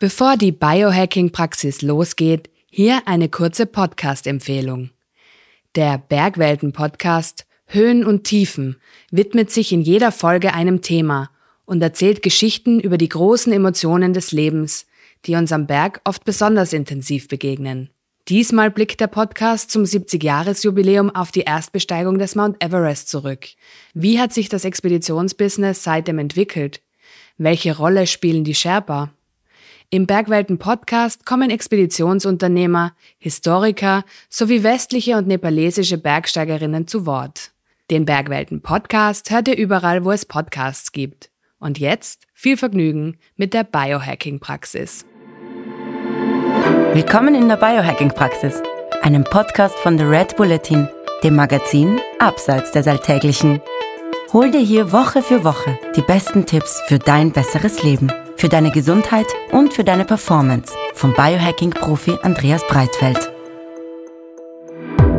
Bevor die Biohacking-Praxis losgeht, hier eine kurze Podcast-Empfehlung. Der Bergwelten-Podcast Höhen und Tiefen widmet sich in jeder Folge einem Thema und erzählt Geschichten über die großen Emotionen des Lebens, die uns am Berg oft besonders intensiv begegnen. Diesmal blickt der Podcast zum 70-Jahres-Jubiläum auf die Erstbesteigung des Mount Everest zurück. Wie hat sich das Expeditionsbusiness seitdem entwickelt? Welche Rolle spielen die Sherpa? Im Bergwelten Podcast kommen Expeditionsunternehmer, Historiker sowie westliche und nepalesische Bergsteigerinnen zu Wort. Den Bergwelten Podcast hört ihr überall, wo es Podcasts gibt. Und jetzt viel Vergnügen mit der Biohacking Praxis. Willkommen in der Biohacking Praxis, einem Podcast von The Red Bulletin, dem Magazin Abseits des Alltäglichen. Hol dir hier Woche für Woche die besten Tipps für dein besseres Leben für deine Gesundheit und für deine Performance vom Biohacking-Profi Andreas Breitfeld.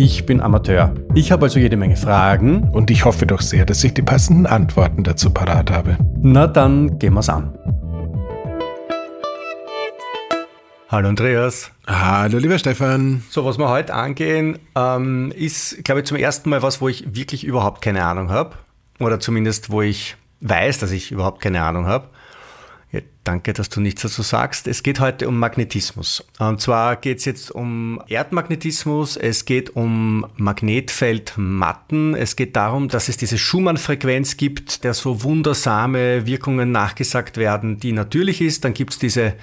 Ich bin Amateur. Ich habe also jede Menge Fragen. Und ich hoffe doch sehr, dass ich die passenden Antworten dazu parat habe. Na dann gehen wir's an. Hallo Andreas. Hallo lieber Stefan. So, was wir heute angehen, ähm, ist, glaube ich, zum ersten Mal was, wo ich wirklich überhaupt keine Ahnung habe. Oder zumindest, wo ich weiß, dass ich überhaupt keine Ahnung habe. Ja, danke, dass du nichts dazu sagst. Es geht heute um Magnetismus. Und zwar geht es jetzt um Erdmagnetismus, es geht um Magnetfeldmatten, es geht darum, dass es diese Schumann-Frequenz gibt, der so wundersame Wirkungen nachgesagt werden, die natürlich ist. Dann gibt es diese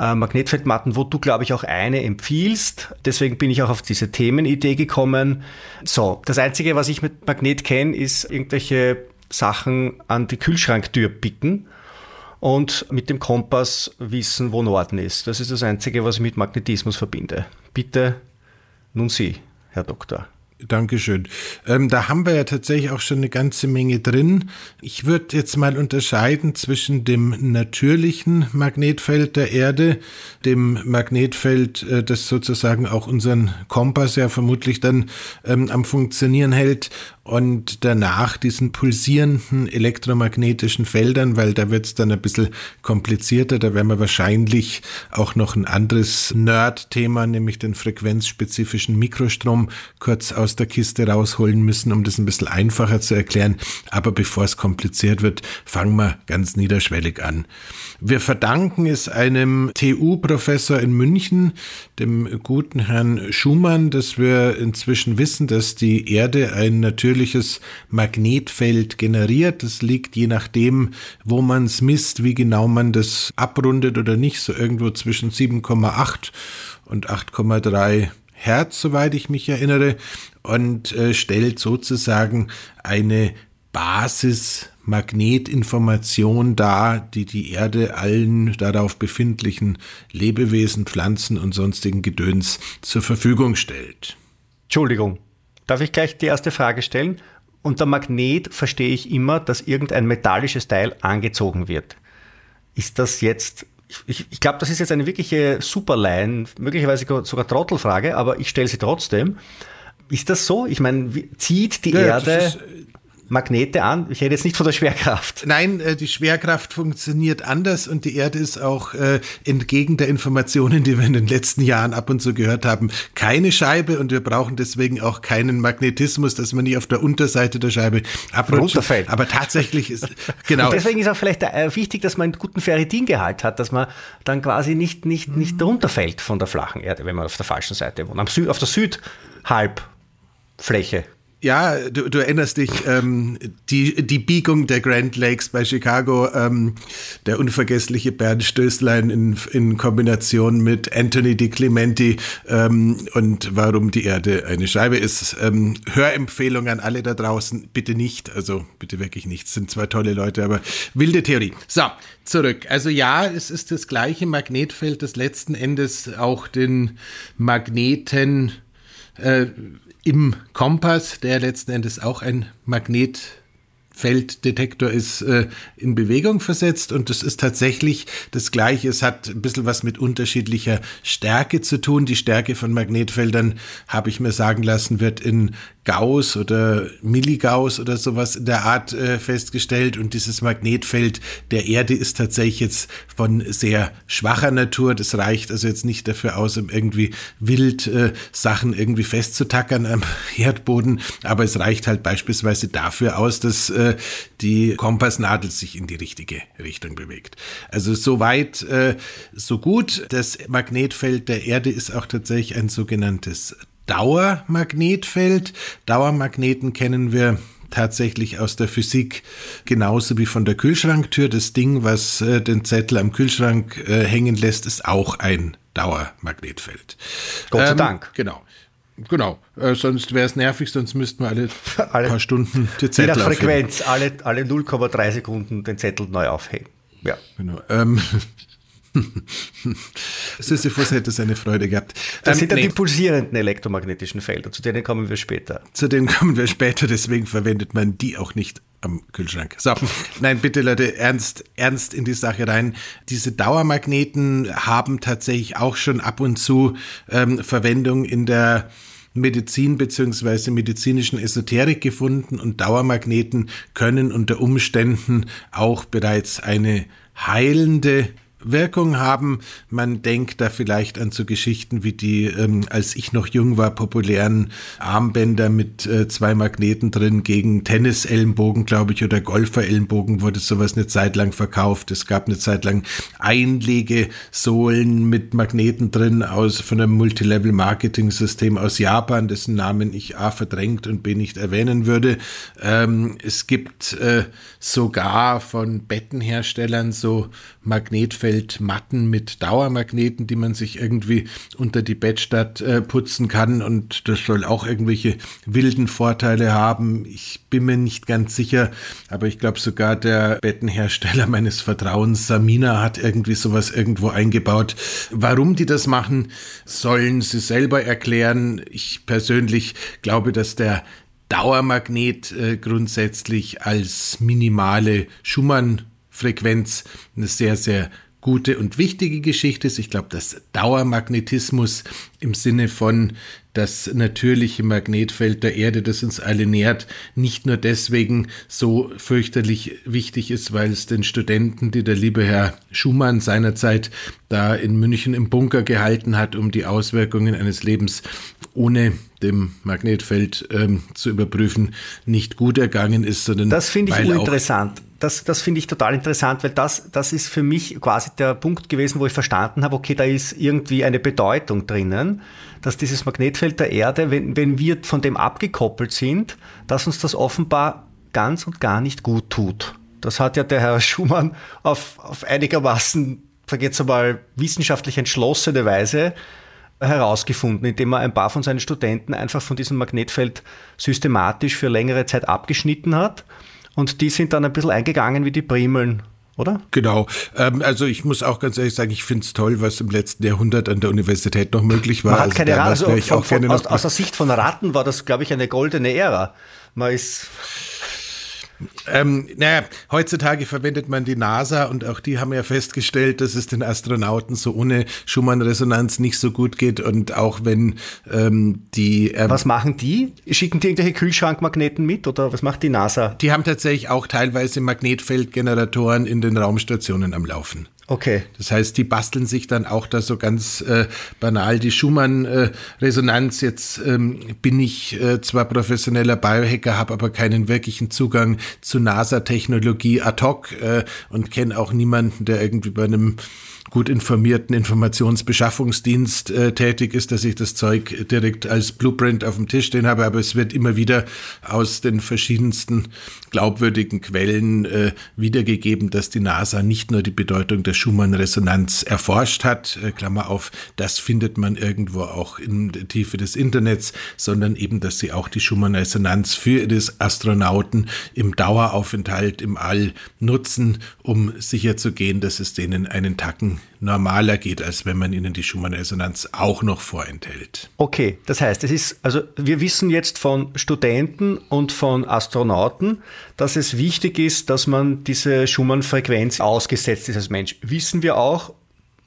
äh, Magnetfeldmatten, wo du, glaube ich, auch eine empfiehlst. Deswegen bin ich auch auf diese Themenidee gekommen. So, das Einzige, was ich mit Magnet kenne, ist irgendwelche Sachen an die Kühlschranktür picken und mit dem Kompass wissen, wo Norden ist. Das ist das Einzige, was ich mit Magnetismus verbinde. Bitte, nun Sie, Herr Doktor. Dankeschön. Ähm, da haben wir ja tatsächlich auch schon eine ganze Menge drin. Ich würde jetzt mal unterscheiden zwischen dem natürlichen Magnetfeld der Erde, dem Magnetfeld, äh, das sozusagen auch unseren Kompass ja vermutlich dann ähm, am Funktionieren hält, und danach diesen pulsierenden elektromagnetischen Feldern, weil da wird es dann ein bisschen komplizierter. Da werden wir wahrscheinlich auch noch ein anderes Nerd-Thema, nämlich den frequenzspezifischen Mikrostrom, kurz aus der Kiste rausholen müssen, um das ein bisschen einfacher zu erklären. Aber bevor es kompliziert wird, fangen wir ganz niederschwellig an. Wir verdanken es einem TU-Professor in München, dem guten Herrn Schumann, dass wir inzwischen wissen, dass die Erde ein natürlich natürliches Magnetfeld generiert. Das liegt je nachdem, wo man es misst, wie genau man das abrundet oder nicht, so irgendwo zwischen 7,8 und 8,3 Hertz, soweit ich mich erinnere, und äh, stellt sozusagen eine Basismagnetinformation dar, die die Erde allen darauf befindlichen Lebewesen, Pflanzen und sonstigen Gedöns zur Verfügung stellt. Entschuldigung, Darf ich gleich die erste Frage stellen? Unter Magnet verstehe ich immer, dass irgendein metallisches Teil angezogen wird. Ist das jetzt, ich, ich glaube, das ist jetzt eine wirkliche Superline, möglicherweise sogar Trottelfrage, aber ich stelle sie trotzdem. Ist das so? Ich meine, zieht die ja, Erde ist, Magnete an? Ich rede jetzt nicht von der Schwerkraft. Nein, äh, die Schwerkraft funktioniert anders und die Erde ist auch äh, entgegen der Informationen, die wir in den letzten Jahren ab und zu gehört haben, keine Scheibe und wir brauchen deswegen auch keinen Magnetismus, dass man nicht auf der Unterseite der Scheibe abrutscht. Runterfällt. Aber tatsächlich ist, genau. Und deswegen ist auch vielleicht äh, wichtig, dass man einen guten Ferritingehalt hat, dass man dann quasi nicht, nicht, nicht runterfällt von der flachen Erde, wenn man auf der falschen Seite wohnt. Am auf der Südhalbfläche Ja, du, du erinnerst dich, ähm, die, die Biegung der Grand Lakes bei Chicago, ähm, der unvergessliche Bernd Stößlein in, in Kombination mit Anthony Di Clementi ähm, und warum die Erde eine Scheibe ist. Ähm, Hörempfehlung an alle da draußen, bitte nicht, also bitte wirklich nicht, es sind zwei tolle Leute, aber wilde Theorie. So, zurück. Also ja, es ist das gleiche Magnetfeld, das letzten Endes auch den Magneten äh, im Kompass, der letzten Endes auch ein Magnetfelddetektor ist, äh, in Bewegung versetzt. Und das ist tatsächlich das Gleiche. Es hat ein bisschen was mit unterschiedlicher Stärke zu tun. Die Stärke von Magnetfeldern, habe ich mir sagen lassen, wird in Gauss oder Milligauss oder sowas in der Art äh, festgestellt. Und dieses Magnetfeld der Erde ist tatsächlich jetzt von sehr schwacher Natur. Das reicht also jetzt nicht dafür aus, um irgendwie wild äh, Sachen irgendwie festzutackern am Erdboden. Aber es reicht halt beispielsweise dafür aus, dass äh, die Kompassnadel sich in die richtige Richtung bewegt. Also soweit, äh, so gut. Das Magnetfeld der Erde ist auch tatsächlich ein sogenanntes Dauermagnetfeld. Dauermagneten kennen wir tatsächlich aus der Physik genauso wie von der Kühlschranktür. Das Ding, was äh, den Zettel am Kühlschrank äh, hängen lässt, ist auch ein Dauermagnetfeld. Gott sei ähm, Dank. Genau. Genau, äh, sonst wäre es nervig, sonst müssten wir alle, alle paar Stunden die Zettel nach Frequenz, alle, alle 0,3 Sekunden den Zettel neu aufhängen. Ja. Genau. Ähm, Sisyphus hätte seine Freude gehabt. Das ähm, sind dann nee. die pulsierenden elektromagnetischen Felder, zu denen kommen wir später. Zu denen kommen wir später, deswegen verwendet man die auch nicht am Kühlschrank. So, nein, bitte Leute, ernst, ernst in die Sache rein. Diese Dauermagneten haben tatsächlich auch schon ab und zu ähm, Verwendung in der Medizin beziehungsweise medizinischen Esoterik gefunden und Dauermagneten können unter Umständen auch bereits eine heilende Wirkung haben. Man denkt da vielleicht an so Geschichten wie die, ähm, als ich noch jung war, populären Armbänder mit äh, zwei Magneten drin gegen Tennisellenbogen, glaube ich, oder Golferellenbogen wurde sowas eine Zeit lang verkauft. Es gab eine Zeit lang Einlegesohlen mit Magneten drin aus von einem Multilevel-Marketing-System aus Japan, dessen Namen ich A verdrängt und B nicht erwähnen würde. Ähm, es gibt äh, sogar von Bettenherstellern so Magnetfeldmatten mit Dauermagneten, die man sich irgendwie unter die Bettstatt äh, putzen kann und das soll auch irgendwelche wilden Vorteile haben. Ich bin mir nicht ganz sicher, aber ich glaube sogar der Bettenhersteller meines Vertrauens, Samina, hat irgendwie sowas irgendwo eingebaut. Warum die das machen, sollen sie selber erklären. Ich persönlich glaube, dass der Dauermagnet äh, grundsätzlich als minimale Schumann Frequenz eine sehr, sehr gute und wichtige Geschichte ist. Ich glaube, dass Dauermagnetismus im Sinne von das natürliche Magnetfeld der Erde, das uns alle nährt, nicht nur deswegen so fürchterlich wichtig ist, weil es den Studenten, die der liebe Herr Schumann seinerzeit da in München im Bunker gehalten hat, um die Auswirkungen eines Lebens ohne dem Magnetfeld ähm, zu überprüfen, nicht gut ergangen ist, sondern. Das finde ich uninteressant. Das, das finde ich total interessant, weil das, das ist für mich quasi der Punkt gewesen, wo ich verstanden habe, okay, da ist irgendwie eine Bedeutung drinnen, dass dieses Magnetfeld der Erde, wenn, wenn wir von dem abgekoppelt sind, dass uns das offenbar ganz und gar nicht gut tut. Das hat ja der Herr Schumann auf, auf einigermaßen, sag jetzt einmal, wissenschaftlich entschlossene Weise herausgefunden, indem er ein paar von seinen Studenten einfach von diesem Magnetfeld systematisch für längere Zeit abgeschnitten hat. Und die sind dann ein bisschen eingegangen wie die Primeln oder? Genau. Ähm, also ich muss auch ganz ehrlich sagen, ich finde es toll, was im letzten Jahrhundert an der Universität noch möglich war. Man hat also keine Ratten. Also von, von, aus, aus, der Sicht von Ratten war das, glaube ich, eine goldene Ära. Man ist ähm, naja, heutzutage verwendet man die NASA und auch die haben ja festgestellt, dass es den Astronauten so ohne Schumann-Resonanz nicht so gut geht und auch wenn ähm, die... Ähm, was machen die? Schicken die irgendwelche Kühlschrankmagneten mit oder was macht die NASA? Die haben tatsächlich auch teilweise Magnetfeldgeneratoren in den Raumstationen am Laufen. Okay. Das heißt, die basteln sich dann auch da so ganz äh, banal die Schumann-Resonanz. Äh, Jetzt ähm, bin ich äh, zwar professioneller Biohacker, habe aber keinen wirklichen Zugang zu NASA-Technologie ad hoc äh, und kenne auch niemanden, der irgendwie bei einem gut informierten Informationsbeschaffungsdienst äh, tätig ist, dass ich das Zeug direkt als Blueprint auf dem Tisch stehen habe, aber es wird immer wieder aus den verschiedensten glaubwürdigen Quellen äh, wiedergegeben, dass die NASA nicht nur die Bedeutung der Schumann-Resonanz erforscht hat, äh, Klammer auf, das findet man irgendwo auch in der Tiefe des Internets, sondern eben, dass sie auch die Schumann-Resonanz für des Astronauten im Daueraufenthalt im All nutzen, um sicherzugehen, dass es denen einen Tacken normaler geht, als wenn man ihnen die Schumann-Resonanz auch noch vorenthält. Okay, das heißt, es ist, also wir wissen jetzt von Studenten und von Astronauten, dass es wichtig ist, dass man diese Schumann-Frequenz ausgesetzt ist als Mensch. Wissen wir auch,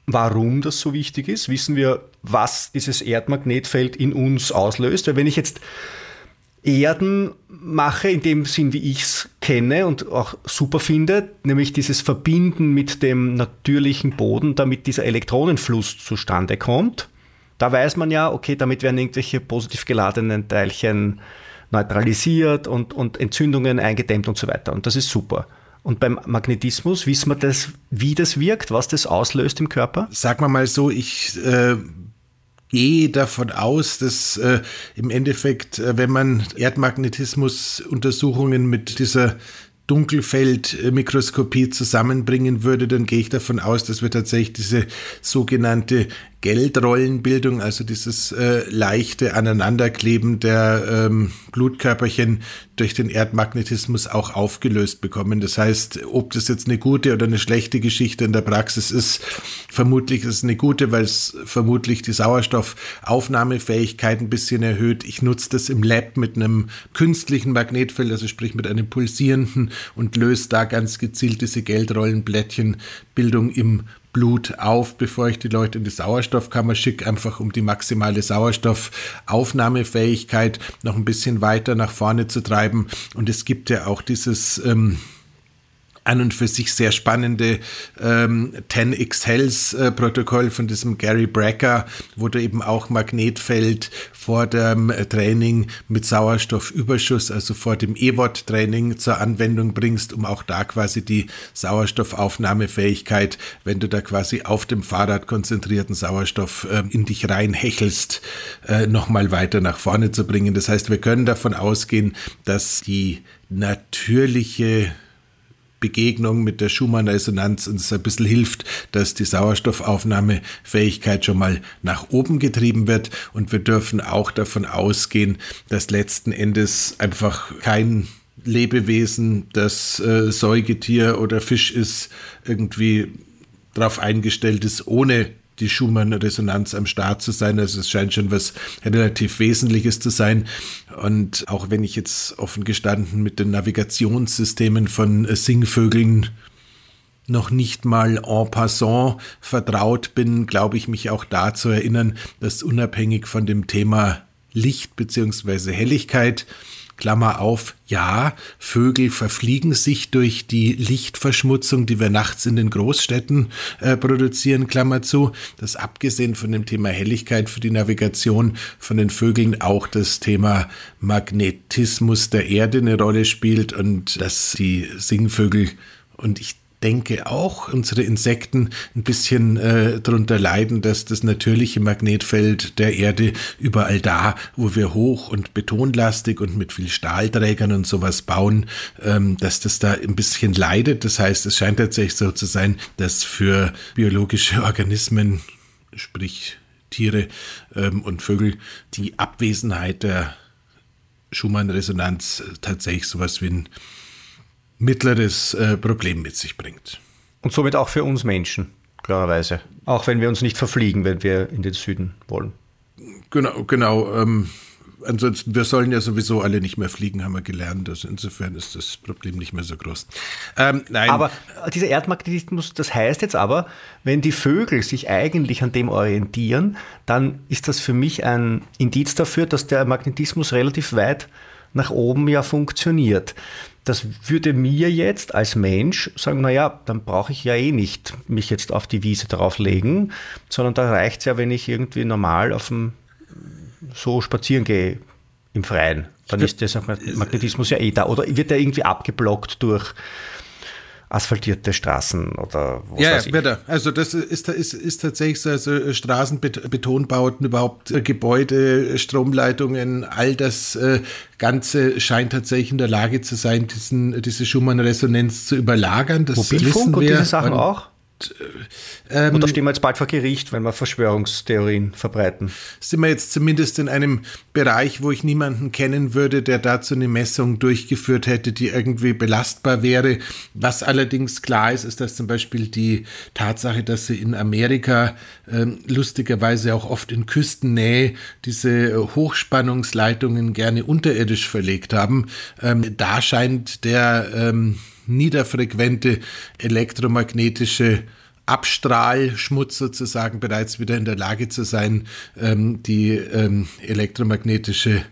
warum das so wichtig ist? Wissen wir, was dieses Erdmagnetfeld in uns auslöst? Weil wenn ich jetzt Erden mache, in dem Sinn, wie ich es kenne und auch super finde, nämlich dieses Verbinden mit dem natürlichen Boden, damit dieser Elektronenfluss zustande kommt. Da weiß man ja, okay, damit werden irgendwelche positiv geladenen Teilchen neutralisiert und, und Entzündungen eingedämmt und so weiter. Und das ist super. Und beim Magnetismus wissen wir das, wie das wirkt, was das auslöst im Körper? Sag mal mal so, ich äh, gehe davon aus, dass äh, im Endeffekt, äh, wenn man Erdmagnetismus-Untersuchungen mit dieser Dunkelfeldmikroskopie zusammenbringen würde, dann gehe ich davon aus, dass wir tatsächlich diese sogenannte Geldrollenbildung, also dieses äh, leichte Aneinanderkleben der ähm, Blutkörperchen durch den Erdmagnetismus auch aufgelöst bekommen. Das heißt, ob das jetzt eine gute oder eine schlechte Geschichte in der Praxis ist, vermutlich ist es eine gute, weil es vermutlich die Sauerstoffaufnahmefähigkeit ein bisschen erhöht. Ich nutze das im Lab mit einem künstlichen Magnetfeld, also sprich mit einem pulsierenden und löse da ganz gezielt diese Geldrollenblättchenbildung im Blut auf, bevor ich die Leute in die Sauerstoffkammer schicke, einfach um die maximale Sauerstoffaufnahmefähigkeit noch ein bisschen weiter nach vorne zu treiben. Und es gibt ja auch dieses ähm, an und für sich sehr spannende ähm, 10x Health äh, Protokoll von diesem Gary Brecker, wo du eben auch Magnetfeld vor dem Training mit Sauerstoffüberschuss, also vor dem EWOT-Training zur Anwendung bringst, um auch da quasi die Sauerstoffaufnahmefähigkeit, wenn du da quasi auf dem Fahrrad konzentrierten Sauerstoff äh, in dich reinhechelst, äh, nochmal weiter nach vorne zu bringen. Das heißt, wir können davon ausgehen, dass die natürliche Begegnung mit der Schumann-Resonanz uns ein bisschen hilft, dass die Sauerstoffaufnahmefähigkeit schon mal nach oben getrieben wird. Und wir dürfen auch davon ausgehen, dass letzten Endes einfach kein Lebewesen, das äh, Säugetier oder Fisch ist, irgendwie darauf eingestellt ist, ohne die Schumann-Resonanz am Start zu sein. Also es scheint schon was relativ Wesentliches zu sein. Und auch wenn ich jetzt offen gestanden mit den Navigationssystemen von Singvögeln noch nicht mal en passant vertraut bin, glaube ich mich auch da zu erinnern, dass unabhängig von dem Thema Licht beziehungsweise Helligkeit Klammer auf, ja, Vögel verfliegen sich durch die Lichtverschmutzung, die wir nachts in den Großstädten äh, produzieren, Klammer zu. Das abgesehen von dem Thema Helligkeit für die Navigation von den Vögeln auch das Thema Magnetismus der Erde eine Rolle spielt und dass die Singvögel und ich denke auch unsere Insekten ein bisschen äh, darunter leiden, dass das natürliche Magnetfeld der Erde überall da, wo wir hoch und betonlastig und mit viel Stahlträgern und sowas bauen, ähm, dass das da ein bisschen leidet. Das heißt, es scheint tatsächlich so zu sein, dass für biologische Organismen, sprich Tiere ähm, und Vögel, die Abwesenheit der Schumann-Resonanz tatsächlich sowas wie ein mittleres äh, Problem mit sich bringt. Und somit auch für uns Menschen, klarerweise. Auch wenn wir uns nicht verfliegen, wenn wir in den Süden wollen. Genau, genau. Ähm, ansonsten, wir sollen ja sowieso alle nicht mehr fliegen, haben wir gelernt. Also insofern ist das Problem nicht mehr so groß. Ähm, nein. Aber dieser Erdmagnetismus, das heißt jetzt aber, wenn die Vögel sich eigentlich an dem orientieren, dann ist das für mich ein Indiz dafür, dass der Magnetismus relativ weit nach oben ja funktioniert. Das würde mir jetzt als Mensch sagen, naja, dann brauche ich ja eh nicht mich jetzt auf die Wiese drauflegen, sondern da reicht es ja, wenn ich irgendwie normal auf dem so spazieren gehe im Freien. Dann ist der Magnetismus ja eh da. Oder wird der irgendwie abgeblockt durch asphaltierte Straßen oder was ja, weiß ich. Ja, also das ist, ist, ist tatsächlich so, also Straßenbetonbauten, überhaupt äh, Gebäude, Stromleitungen, all das äh, Ganze scheint tatsächlich in der Lage zu sein, diesen, diese Schumann-Resonanz zu überlagern. Das Mobilfunk und diese Sachen auch? Ähm, Oder stehen wir jetzt bald vor Gericht, wenn wir Verschwörungstheorien verbreiten? Sind wir jetzt zumindest in einem Bereich, wo ich niemanden kennen würde, der dazu eine Messung durchgeführt hätte, die irgendwie belastbar wäre. Was allerdings klar ist, ist, dass zum Beispiel die Tatsache, dass sie in Amerika äh, lustigerweise auch oft in Küstennähe diese Hochspannungsleitungen gerne unterirdisch verlegt haben. Ähm, da scheint der ähm, niederfrequente elektromagnetische Abstrahlschmutz sozusagen bereits wieder in der Lage zu sein, ähm, die ähm, elektromagnetische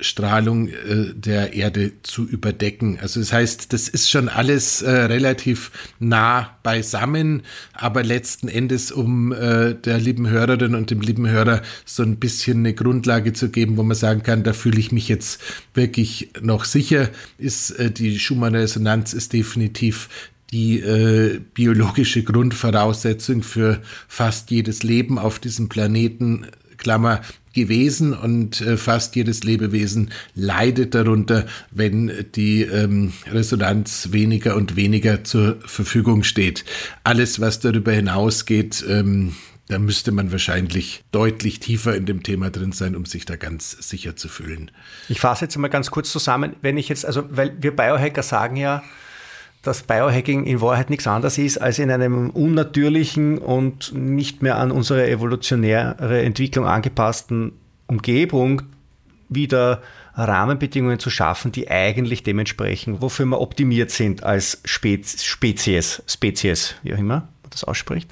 Strahlung äh, der Erde zu überdecken. Also das heißt, das ist schon alles äh, relativ nah beisammen, aber letzten Endes, um äh, der lieben Hörerin und dem lieben Hörer so ein bisschen eine Grundlage zu geben, wo man sagen kann, da fühle ich mich jetzt wirklich noch sicher, ist äh, die Schumann-Resonanz ist definitiv die äh, biologische Grundvoraussetzung für fast jedes Leben auf diesem Planeten. Klammer, gewesen und äh, fast jedes Lebewesen leidet darunter, wenn die ähm, Resonanz weniger und weniger zur Verfügung steht. Alles, was darüber hinausgeht, ähm, da müsste man wahrscheinlich deutlich tiefer in dem Thema drin sein, um sich da ganz sicher zu fühlen. Ich fasse jetzt mal ganz kurz zusammen, wenn ich jetzt, also, weil wir Biohacker sagen ja, dass Biohacking in Wahrheit nichts anderes ist, als in einem unnatürlichen und nicht mehr an unsere evolutionäre Entwicklung angepassten Umgebung wieder Rahmenbedingungen zu schaffen, die eigentlich dementsprechend, wofür wir optimiert sind als Spezies, Spezies, wie auch immer man das ausspricht.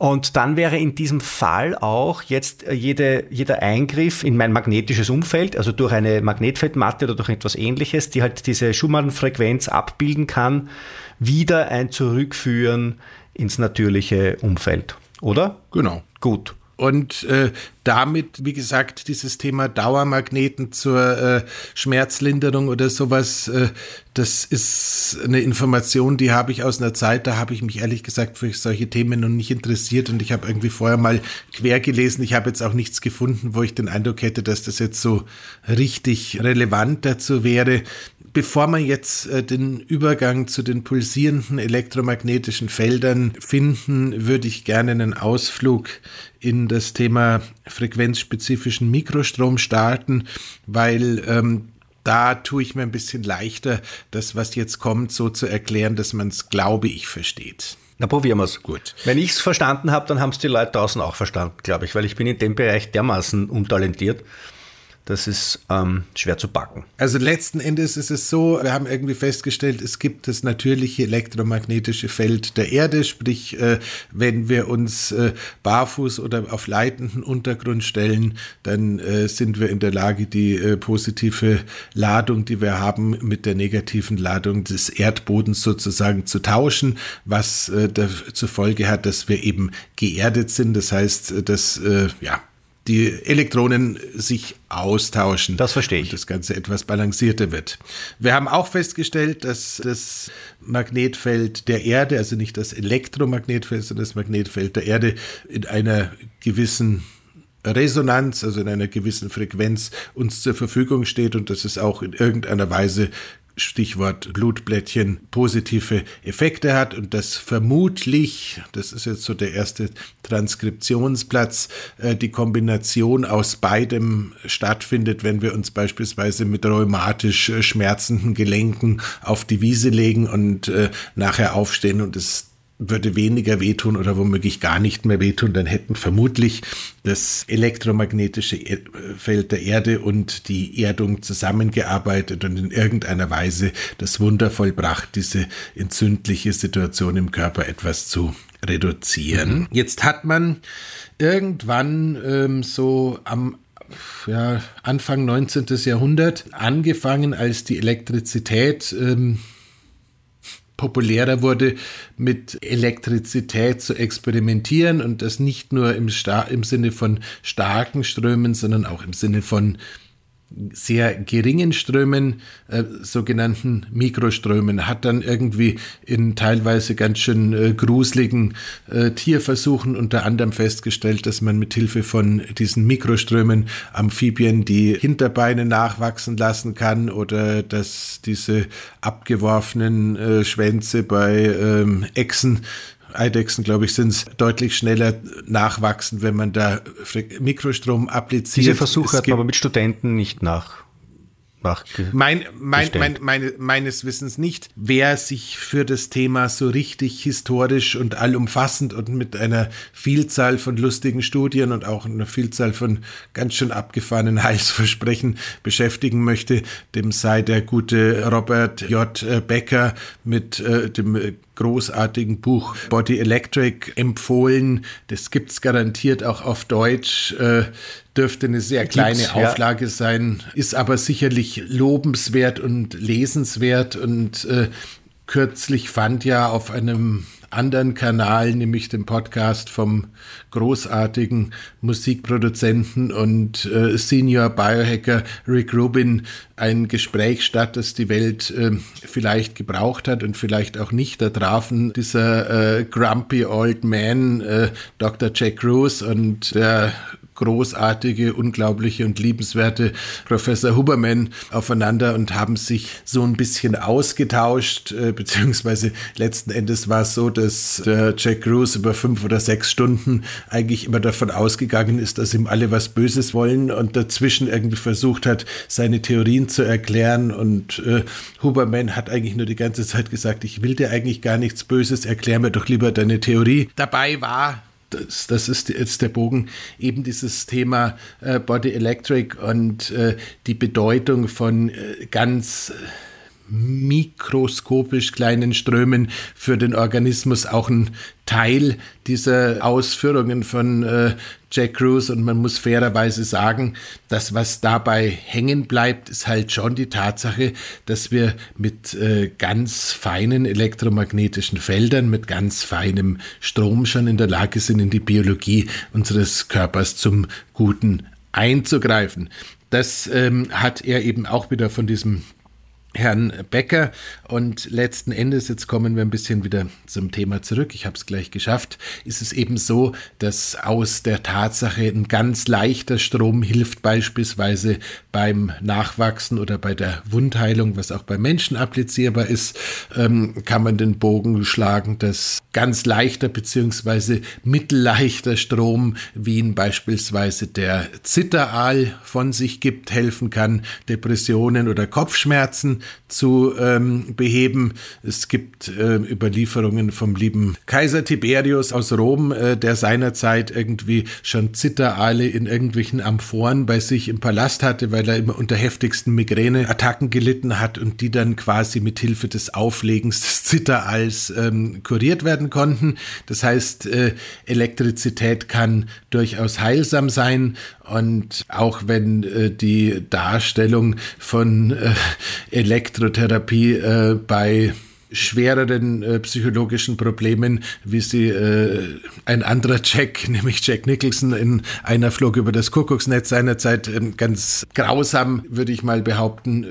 Und dann wäre in diesem Fall auch jetzt äh, jede, jeder Eingriff in mein magnetisches Umfeld, also durch eine Magnetfeldmatte oder durch etwas ähnliches, die halt diese Schumann-Frequenz abbilden kann, wieder ein Zurückführen ins natürliche Umfeld. Oder? Genau. Gut. Und äh, damit, wie gesagt, dieses Thema Dauermagneten zur äh, Schmerzlinderung oder sowas, äh, das ist eine Information, die habe ich aus einer Zeit, da habe ich mich ehrlich gesagt für solche Themen noch nicht interessiert und ich habe irgendwie vorher mal quer gelesen. Ich habe jetzt auch nichts gefunden, wo ich den Eindruck hätte, dass das jetzt so richtig relevant dazu wäre bevor wir jetzt äh, den Übergang zu den pulsierenden elektromagnetischen Feldern finden, würde ich gerne einen Ausflug in das Thema frequenzspezifischen Mikrostrom starten, weil ähm, da tue ich mir ein bisschen leichter, das, was jetzt kommt, so zu erklären, dass man es, glaube ich, versteht. Na, probieren wir es. Gut. Wenn ich es verstanden habe, dann haben es die Leute draußen auch verstanden, glaube ich, weil ich bin in dem Bereich dermaßen untalentiert das ist ähm, schwer zu backen. Also letzten Endes ist es so, wir haben irgendwie festgestellt, es gibt das natürliche elektromagnetische Feld der Erde, sprich, äh, wenn wir uns äh, barfuß oder auf leitenden Untergrund stellen, dann äh, sind wir in der Lage, die äh, positive Ladung, die wir haben, mit der negativen Ladung des Erdbodens sozusagen zu tauschen, was äh, zur Folge hat, dass wir eben geerdet sind. Das heißt, äh, dass ja, die Elektronen sich austauschen. Das verstehe ich. Und das Ganze etwas balancierter wird. Wir haben auch festgestellt, dass das Magnetfeld der Erde, also nicht das Elektromagnetfeld, sondern das Magnetfeld der Erde in einer gewissen Resonanz, also in einer gewissen Frequenz uns zur Verfügung steht und dass es auch in irgendeiner Weise Stichwort Blutblättchen, positive Effekte hat und dass vermutlich, das ist jetzt so der erste Transkriptionsplatz, äh, die Kombination aus beidem stattfindet, wenn wir uns beispielsweise mit rheumatisch äh, schmerzenden Gelenken auf die Wiese legen und äh, nachher aufstehen und es würde weniger wehtun oder womöglich gar nicht mehr wehtun, dann hätten vermutlich das elektromagnetische Feld der Erde und die Erdung zusammengearbeitet und in irgendeiner Weise das Wunder vollbracht, diese entzündliche Situation im Körper etwas zu reduzieren. Mhm. Jetzt hat man irgendwann ähm, so am ja, Anfang 19. Jahrhundert angefangen, als die Elektrizität ähm, populärer wurde, mit Elektrizität zu experimentieren und das nicht nur im, Star im Sinne von starken Strömen, sondern auch im Sinne von sehr geringen Strömen, äh, sogenannten Mikroströmen, hat dann irgendwie in teilweise ganz schön äh, gruseligen äh, Tierversuchen unter anderem festgestellt, dass man mit Hilfe von diesen Mikroströmen Amphibien die Hinterbeine nachwachsen lassen kann oder dass diese abgeworfenen äh, Schwänze bei ähm, Echsen Eidechsen, glaube ich, sind es deutlich schneller nachwachsen, wenn man da Mikrostrom appliziert. Diese Versuche hat man aber mit Studenten nicht nach mein, mein, mein, meine, meines Wissens nicht. Wer sich für das Thema so richtig historisch und allumfassend und mit einer Vielzahl von lustigen Studien und auch einer Vielzahl von ganz schön abgefahrenen Heilsversprechen beschäftigen möchte, dem sei der gute Robert J. Becker mit äh, dem großartigen Buch Body Electric empfohlen. Das gibt's garantiert auch auf Deutsch. Äh, dürfte eine sehr kleine Gibt's, Auflage ja. sein, ist aber sicherlich lobenswert und lesenswert. Und äh, kürzlich fand ja auf einem anderen Kanal, nämlich dem Podcast vom großartigen Musikproduzenten und äh, Senior Biohacker Rick Rubin, ein Gespräch statt, das die Welt äh, vielleicht gebraucht hat und vielleicht auch nicht. Da trafen dieser äh, Grumpy Old Man, äh, Dr. Jack Cruz und der großartige, unglaubliche und liebenswerte Professor Huberman aufeinander und haben sich so ein bisschen ausgetauscht, äh, beziehungsweise letzten Endes war es so, dass der Jack Cruz über fünf oder sechs Stunden eigentlich immer davon ausgegangen ist, dass ihm alle was Böses wollen und dazwischen irgendwie versucht hat, seine Theorien zu erklären und äh, Huberman hat eigentlich nur die ganze Zeit gesagt, ich will dir eigentlich gar nichts Böses, erklär mir doch lieber deine Theorie. Dabei war das, das ist jetzt der Bogen, eben dieses Thema äh, Body Electric und äh, die Bedeutung von äh, ganz mikroskopisch kleinen Strömen für den Organismus auch ein Teil dieser Ausführungen von äh, Jack Cruz und man muss fairerweise sagen, das, was dabei hängen bleibt, ist halt schon die Tatsache, dass wir mit äh, ganz feinen elektromagnetischen Feldern, mit ganz feinem Strom schon in der Lage sind, in die Biologie unseres Körpers zum Guten einzugreifen. Das ähm, hat er eben auch wieder von diesem Herrn Becker. Und letzten Endes, jetzt kommen wir ein bisschen wieder zum Thema zurück, ich habe es gleich geschafft, ist es eben so, dass aus der Tatsache ein ganz leichter Strom hilft beispielsweise beim Nachwachsen oder bei der Wundheilung, was auch bei Menschen applizierbar ist, ähm, kann man den Bogen schlagen, dass ganz leichter bzw. mittelleichter Strom, wie ihn beispielsweise der Zitteraal von sich gibt, helfen kann, Depressionen oder Kopfschmerzen zu ähm, beheben. Es gibt äh, Überlieferungen vom lieben Kaiser Tiberius aus Rom, äh, der seinerzeit irgendwie schon Zitteraale in irgendwelchen Amphoren bei sich im Palast hatte, weil er immer unter heftigsten Migräneattacken gelitten hat und die dann quasi mit Hilfe des Auflegens des Zitteraals ähm, kuriert werden konnten. Das heißt, äh, Elektrizität kann durchaus heilsam sein und auch wenn äh, die Darstellung von äh, Elektrotherapie äh, bei schwereren äh, psychologischen Problemen, wie sie äh, ein anderer Jack, nämlich Jack Nicholson in einer Flug über das Kuckucksnetz seinerzeit äh, ganz grausam, würde ich mal behaupten,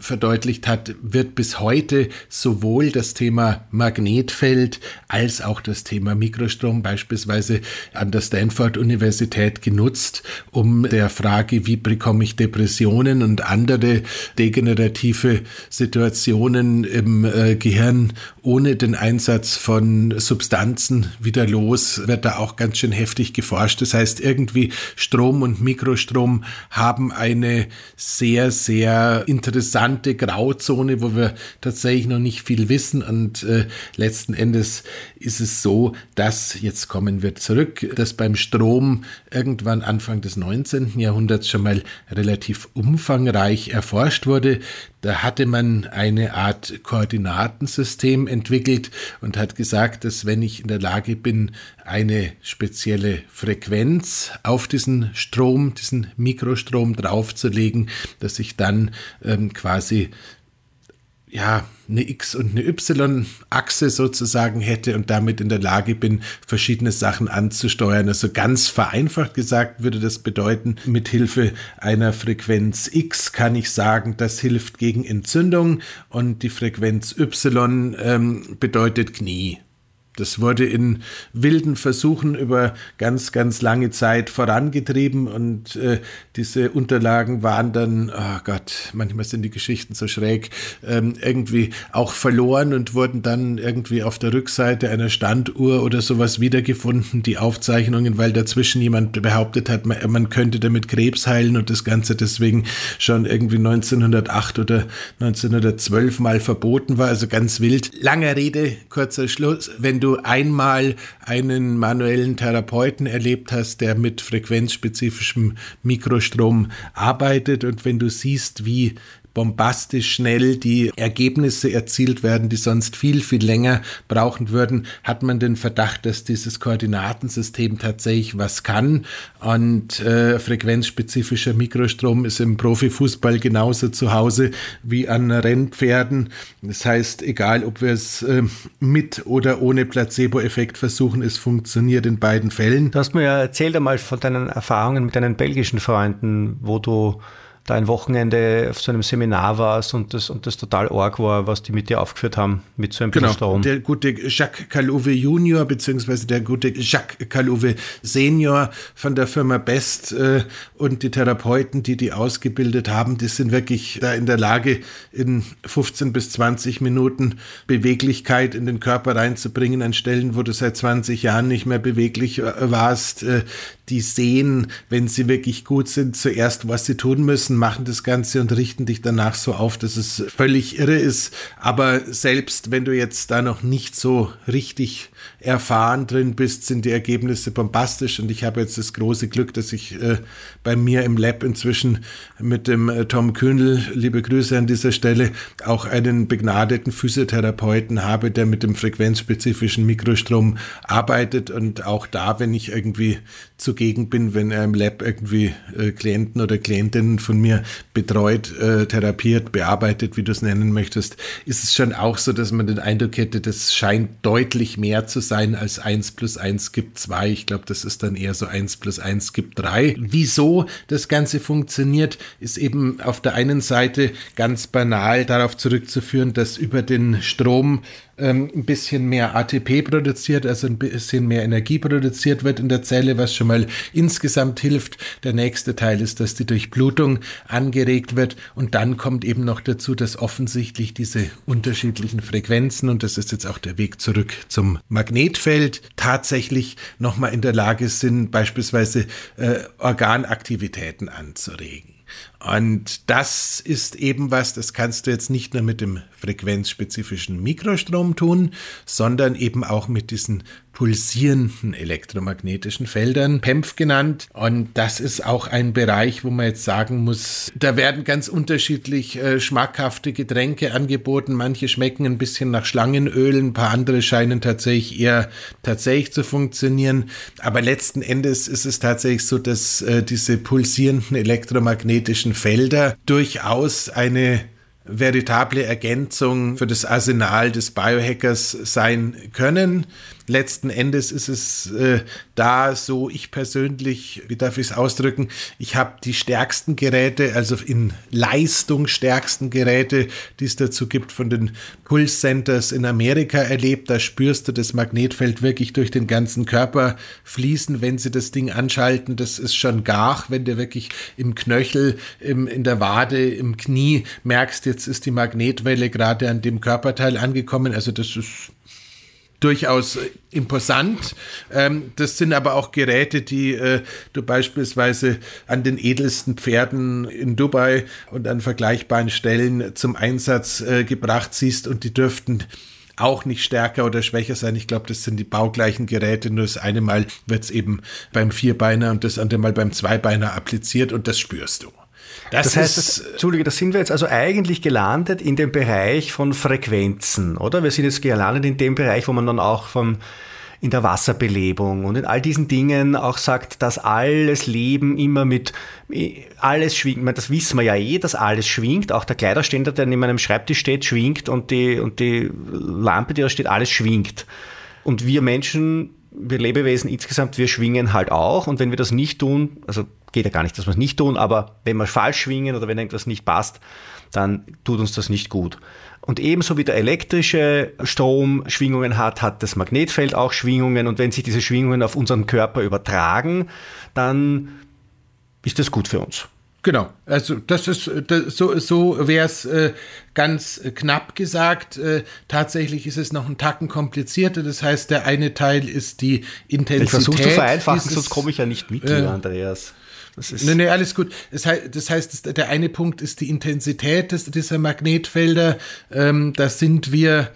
verdeutlicht hat, wird bis heute sowohl das Thema Magnetfeld als auch das Thema Mikrostrom beispielsweise an der Stanford-Universität genutzt, um der Frage, wie bekomme ich Depressionen und andere degenerative Situationen im äh, Gehirn ohne den Einsatz von Substanzen wieder los, wird da auch ganz schön heftig geforscht. Das heißt, irgendwie Strom und Mikrostrom haben eine sehr, sehr interessante interessante Grauzone, wo wir tatsächlich noch nicht viel wissen. Und äh, letzten Endes ist es so, dass, jetzt kommen wir zurück, dass beim Strom irgendwann Anfang des 19. Jahrhunderts schon mal relativ umfangreich erforscht wurde. Da hatte man eine Art Koordinatensystem entwickelt und hat gesagt, dass wenn ich in der Lage bin, eine spezielle Frequenz auf diesen Strom, diesen Mikrostrom draufzulegen, dass ich dann ähm, quasi ja, eine X- und eine Y-Achse sozusagen hätte und damit in der Lage bin, verschiedene Sachen anzusteuern. Also ganz vereinfacht gesagt würde das bedeuten, mit Hilfe einer Frequenz X kann ich sagen, das hilft gegen Entzündung und die Frequenz Y ähm, bedeutet Knie. Das wurde in wilden Versuchen über ganz, ganz lange Zeit vorangetrieben und äh, diese Unterlagen waren dann, oh Gott, manchmal sind die Geschichten so schräg, ähm, irgendwie auch verloren und wurden dann irgendwie auf der Rückseite einer Standuhr oder sowas wiedergefunden, die Aufzeichnungen, weil dazwischen jemand behauptet hat, man, man könnte damit Krebs heilen und das Ganze deswegen schon irgendwie 1908 oder 1912 mal verboten war, also ganz wild. Langer Rede, kurzer Schluss. Wenn du einmal einen manuellen Therapeuten erlebt hast, der mit frequenzspezifischem Mikrostrom arbeitet und wenn du siehst, wie bombastisch schnell die Ergebnisse erzielt werden, die sonst viel, viel länger brauchen würden, hat man den Verdacht, dass dieses Koordinatensystem tatsächlich was kann. Und äh, frequenzspezifischer Mikrostrom ist im Profifußball genauso zu Hause wie an Rennpferden. Das heißt, egal ob wir es äh, mit oder ohne Placebo-Effekt versuchen, es funktioniert in beiden Fällen. Du hast mir ja erzählt einmal von deinen Erfahrungen mit deinen belgischen Freunden, wo du da ein Wochenende auf so einem Seminar warst und das, und das total arg war, was die mit dir aufgeführt haben, mit so einem genau, Strom. Der gute Jacques Calouve Junior, beziehungsweise der gute Jacques Calouve Senior von der Firma Best äh, und die Therapeuten, die die ausgebildet haben, die sind wirklich da in der Lage, in 15 bis 20 Minuten Beweglichkeit in den Körper reinzubringen, an Stellen, wo du seit 20 Jahren nicht mehr beweglich äh, warst. Äh, die sehen, wenn sie wirklich gut sind, zuerst, was sie tun müssen, machen das Ganze und richten dich danach so auf, dass es völlig irre ist. Aber selbst wenn du jetzt da noch nicht so richtig erfahren drin bist, sind die Ergebnisse bombastisch. Und ich habe jetzt das große Glück, dass ich äh, bei mir im Lab inzwischen mit dem äh, Tom Kühnel, liebe Grüße an dieser Stelle, auch einen begnadeten Physiotherapeuten habe, der mit dem frequenzspezifischen Mikrostrom arbeitet. Und auch da, wenn ich irgendwie zugegen bin, wenn er im Lab irgendwie äh, Klienten oder Klientinnen von mir betreut, äh, therapiert, bearbeitet, wie du es nennen möchtest, ist es schon auch so, dass man den Eindruck hätte, das scheint deutlich mehr zu sein als 1 plus 1 gibt 2. Ich glaube, das ist dann eher so 1 plus 1 gibt 3. Wieso das Ganze funktioniert, ist eben auf der einen Seite ganz banal darauf zurückzuführen, dass über den Strom ähm, ein bisschen mehr ATP produziert, also ein bisschen mehr Energie produziert wird in der Zelle, was schon mal insgesamt hilft. Der nächste Teil ist, dass die Durchblutung angeregt wird und dann kommt eben noch dazu, dass offensichtlich diese unterschiedlichen Frequenzen und das ist jetzt auch der Weg zurück zum Magnetfeld tatsächlich nochmal in der Lage sind, beispielsweise äh, Organaktivitäten anzuregen. Und das ist eben was, das kannst du jetzt nicht nur mit dem frequenzspezifischen Mikrostrom tun, sondern eben auch mit diesen pulsierenden elektromagnetischen Feldern, PEMF genannt. Und das ist auch ein Bereich, wo man jetzt sagen muss, da werden ganz unterschiedlich äh, schmackhafte Getränke angeboten. Manche schmecken ein bisschen nach Schlangenöl, ein paar andere scheinen tatsächlich eher tatsächlich zu funktionieren. Aber letzten Endes ist es tatsächlich so, dass äh, diese pulsierenden elektromagnetischen Felder durchaus eine veritable Ergänzung für das Arsenal des Biohackers sein können. Letzten Endes ist es äh, da so, ich persönlich, wie darf ich es ausdrücken, ich habe die stärksten Geräte, also in Leistung stärksten Geräte, die es dazu gibt, von den Pulse Centers in Amerika erlebt. Da spürst du das Magnetfeld wirklich durch den ganzen Körper fließen, wenn sie das Ding anschalten. Das ist schon gar, wenn du wirklich im Knöchel, im, in der Wade, im Knie merkst, jetzt ist die Magnetwelle gerade an dem Körperteil angekommen. Also das ist durchaus imposant. Ähm, das sind aber auch Geräte, die äh, du beispielsweise an den edelsten Pferden in Dubai und an vergleichbaren Stellen zum Einsatz äh, gebracht siehst und die dürften auch nicht stärker oder schwächer sein. Ich glaube, das sind die baugleichen Geräte, nur das eine Mal wird es eben beim Vierbeiner und das andere Mal beim Zweibeiner appliziert und das spürst du. Das, das heißt, das, Entschuldige, da sind wir jetzt also eigentlich gelandet in dem Bereich von Frequenzen, oder? Wir sind jetzt gelandet in dem Bereich, wo man dann auch vom in der Wasserbelebung und in all diesen Dingen auch sagt, dass alles Leben immer mit alles schwingt. Das wissen wir ja eh, dass alles schwingt. Auch der Kleiderständer, der neben meinem Schreibtisch steht, schwingt und die, und die Lampe, die da steht, alles schwingt. Und wir Menschen, wir Lebewesen insgesamt, wir schwingen halt auch. Und wenn wir das nicht tun, also geht ja gar nicht, dass wir es nicht tun, aber wenn wir falsch schwingen oder wenn irgendwas nicht passt, dann tut uns das nicht gut. Und ebenso wie der elektrische Strom Schwingungen hat, hat das Magnetfeld auch Schwingungen. Und wenn sich diese Schwingungen auf unseren Körper übertragen, dann ist das gut für uns. Genau, also das ist das, so, so wäre es äh, ganz knapp gesagt. Äh, tatsächlich ist es noch ein Tacken komplizierter. Das heißt, der eine Teil ist die Intensität. Ich versuche zu vereinfachen, dieses, sonst komme ich ja nicht mit, äh, Andreas. Das ist nee, nee, alles gut. Das heißt, das heißt, der eine Punkt ist die Intensität des, dieser Magnetfelder. Ähm, da sind wir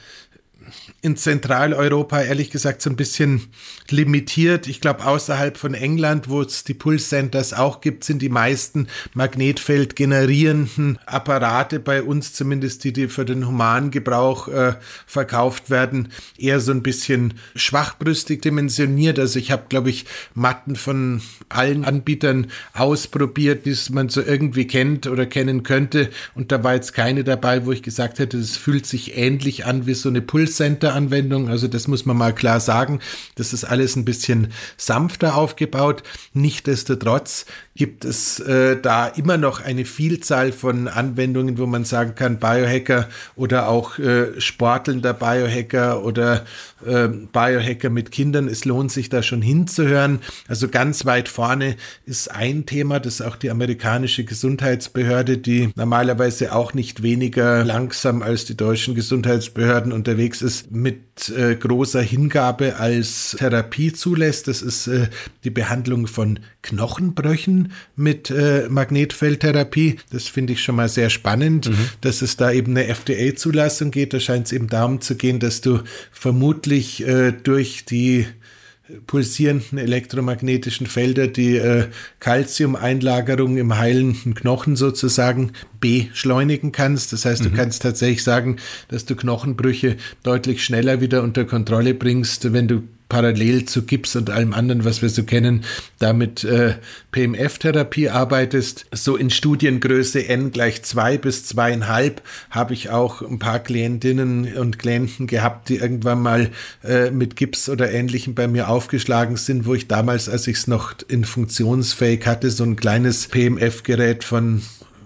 in Zentraleuropa ehrlich gesagt so ein bisschen limitiert. Ich glaube, außerhalb von England, wo es die Pulse Centers auch gibt, sind die meisten Magnetfeld generierenden Apparate bei uns zumindest, die, die für den humanen Gebrauch äh, verkauft werden, eher so ein bisschen schwachbrüstig dimensioniert. Also ich habe, glaube ich, Matten von allen Anbietern ausprobiert, die man so irgendwie kennt oder kennen könnte. Und da war jetzt keine dabei, wo ich gesagt hätte, es fühlt sich ähnlich an wie so eine Pulse Center Anwendung. Also das muss man mal klar sagen. Das ist alles ein bisschen sanfter aufgebaut. Nichtsdestotrotz gibt es äh, da immer noch eine Vielzahl von Anwendungen, wo man sagen kann, Biohacker oder auch äh, sportelnder Biohacker oder äh, Biohacker mit Kindern. Es lohnt sich da schon hinzuhören. Also ganz weit vorne ist ein Thema, das auch die amerikanische Gesundheitsbehörde, die normalerweise auch nicht weniger langsam als die deutschen Gesundheitsbehörden unterwegs ist, mit äh, großer Hingabe als Therapie zulässt. Das ist äh, die Behandlung von Knochenbrüchen mit äh, Magnetfeldtherapie. Das finde ich schon mal sehr spannend, mhm. dass es da eben eine FDA-Zulassung geht. Da scheint es eben darum zu gehen, dass du vermutlich äh, durch die pulsierenden elektromagnetischen Felder die äh, Calcium-Einlagerung im heilenden Knochen sozusagen beschleunigen kannst. Das heißt, du mhm. kannst tatsächlich sagen, dass du Knochenbrüche deutlich schneller wieder unter Kontrolle bringst, wenn du parallel zu Gips und allem anderen, was wir so kennen, damit äh, PMF-Therapie arbeitest. So in Studiengröße N gleich zwei bis zweieinhalb habe ich auch ein paar Klientinnen und Klienten gehabt, die irgendwann mal äh, mit Gips oder Ähnlichem bei mir aufgeschlagen sind, wo ich damals, als ich es noch in funktionsfähig hatte, so ein kleines PMF-Gerät von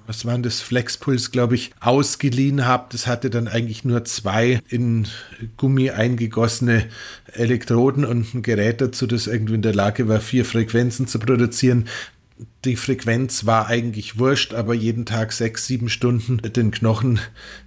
was waren das, Flexpuls, glaube ich, ausgeliehen habe. Das hatte dann eigentlich nur zwei in Gummi eingegossene Elektroden und ein Gerät dazu, das irgendwie in der Lage war, vier Frequenzen zu produzieren die Frequenz war eigentlich wurscht, aber jeden Tag sechs, sieben Stunden den Knochen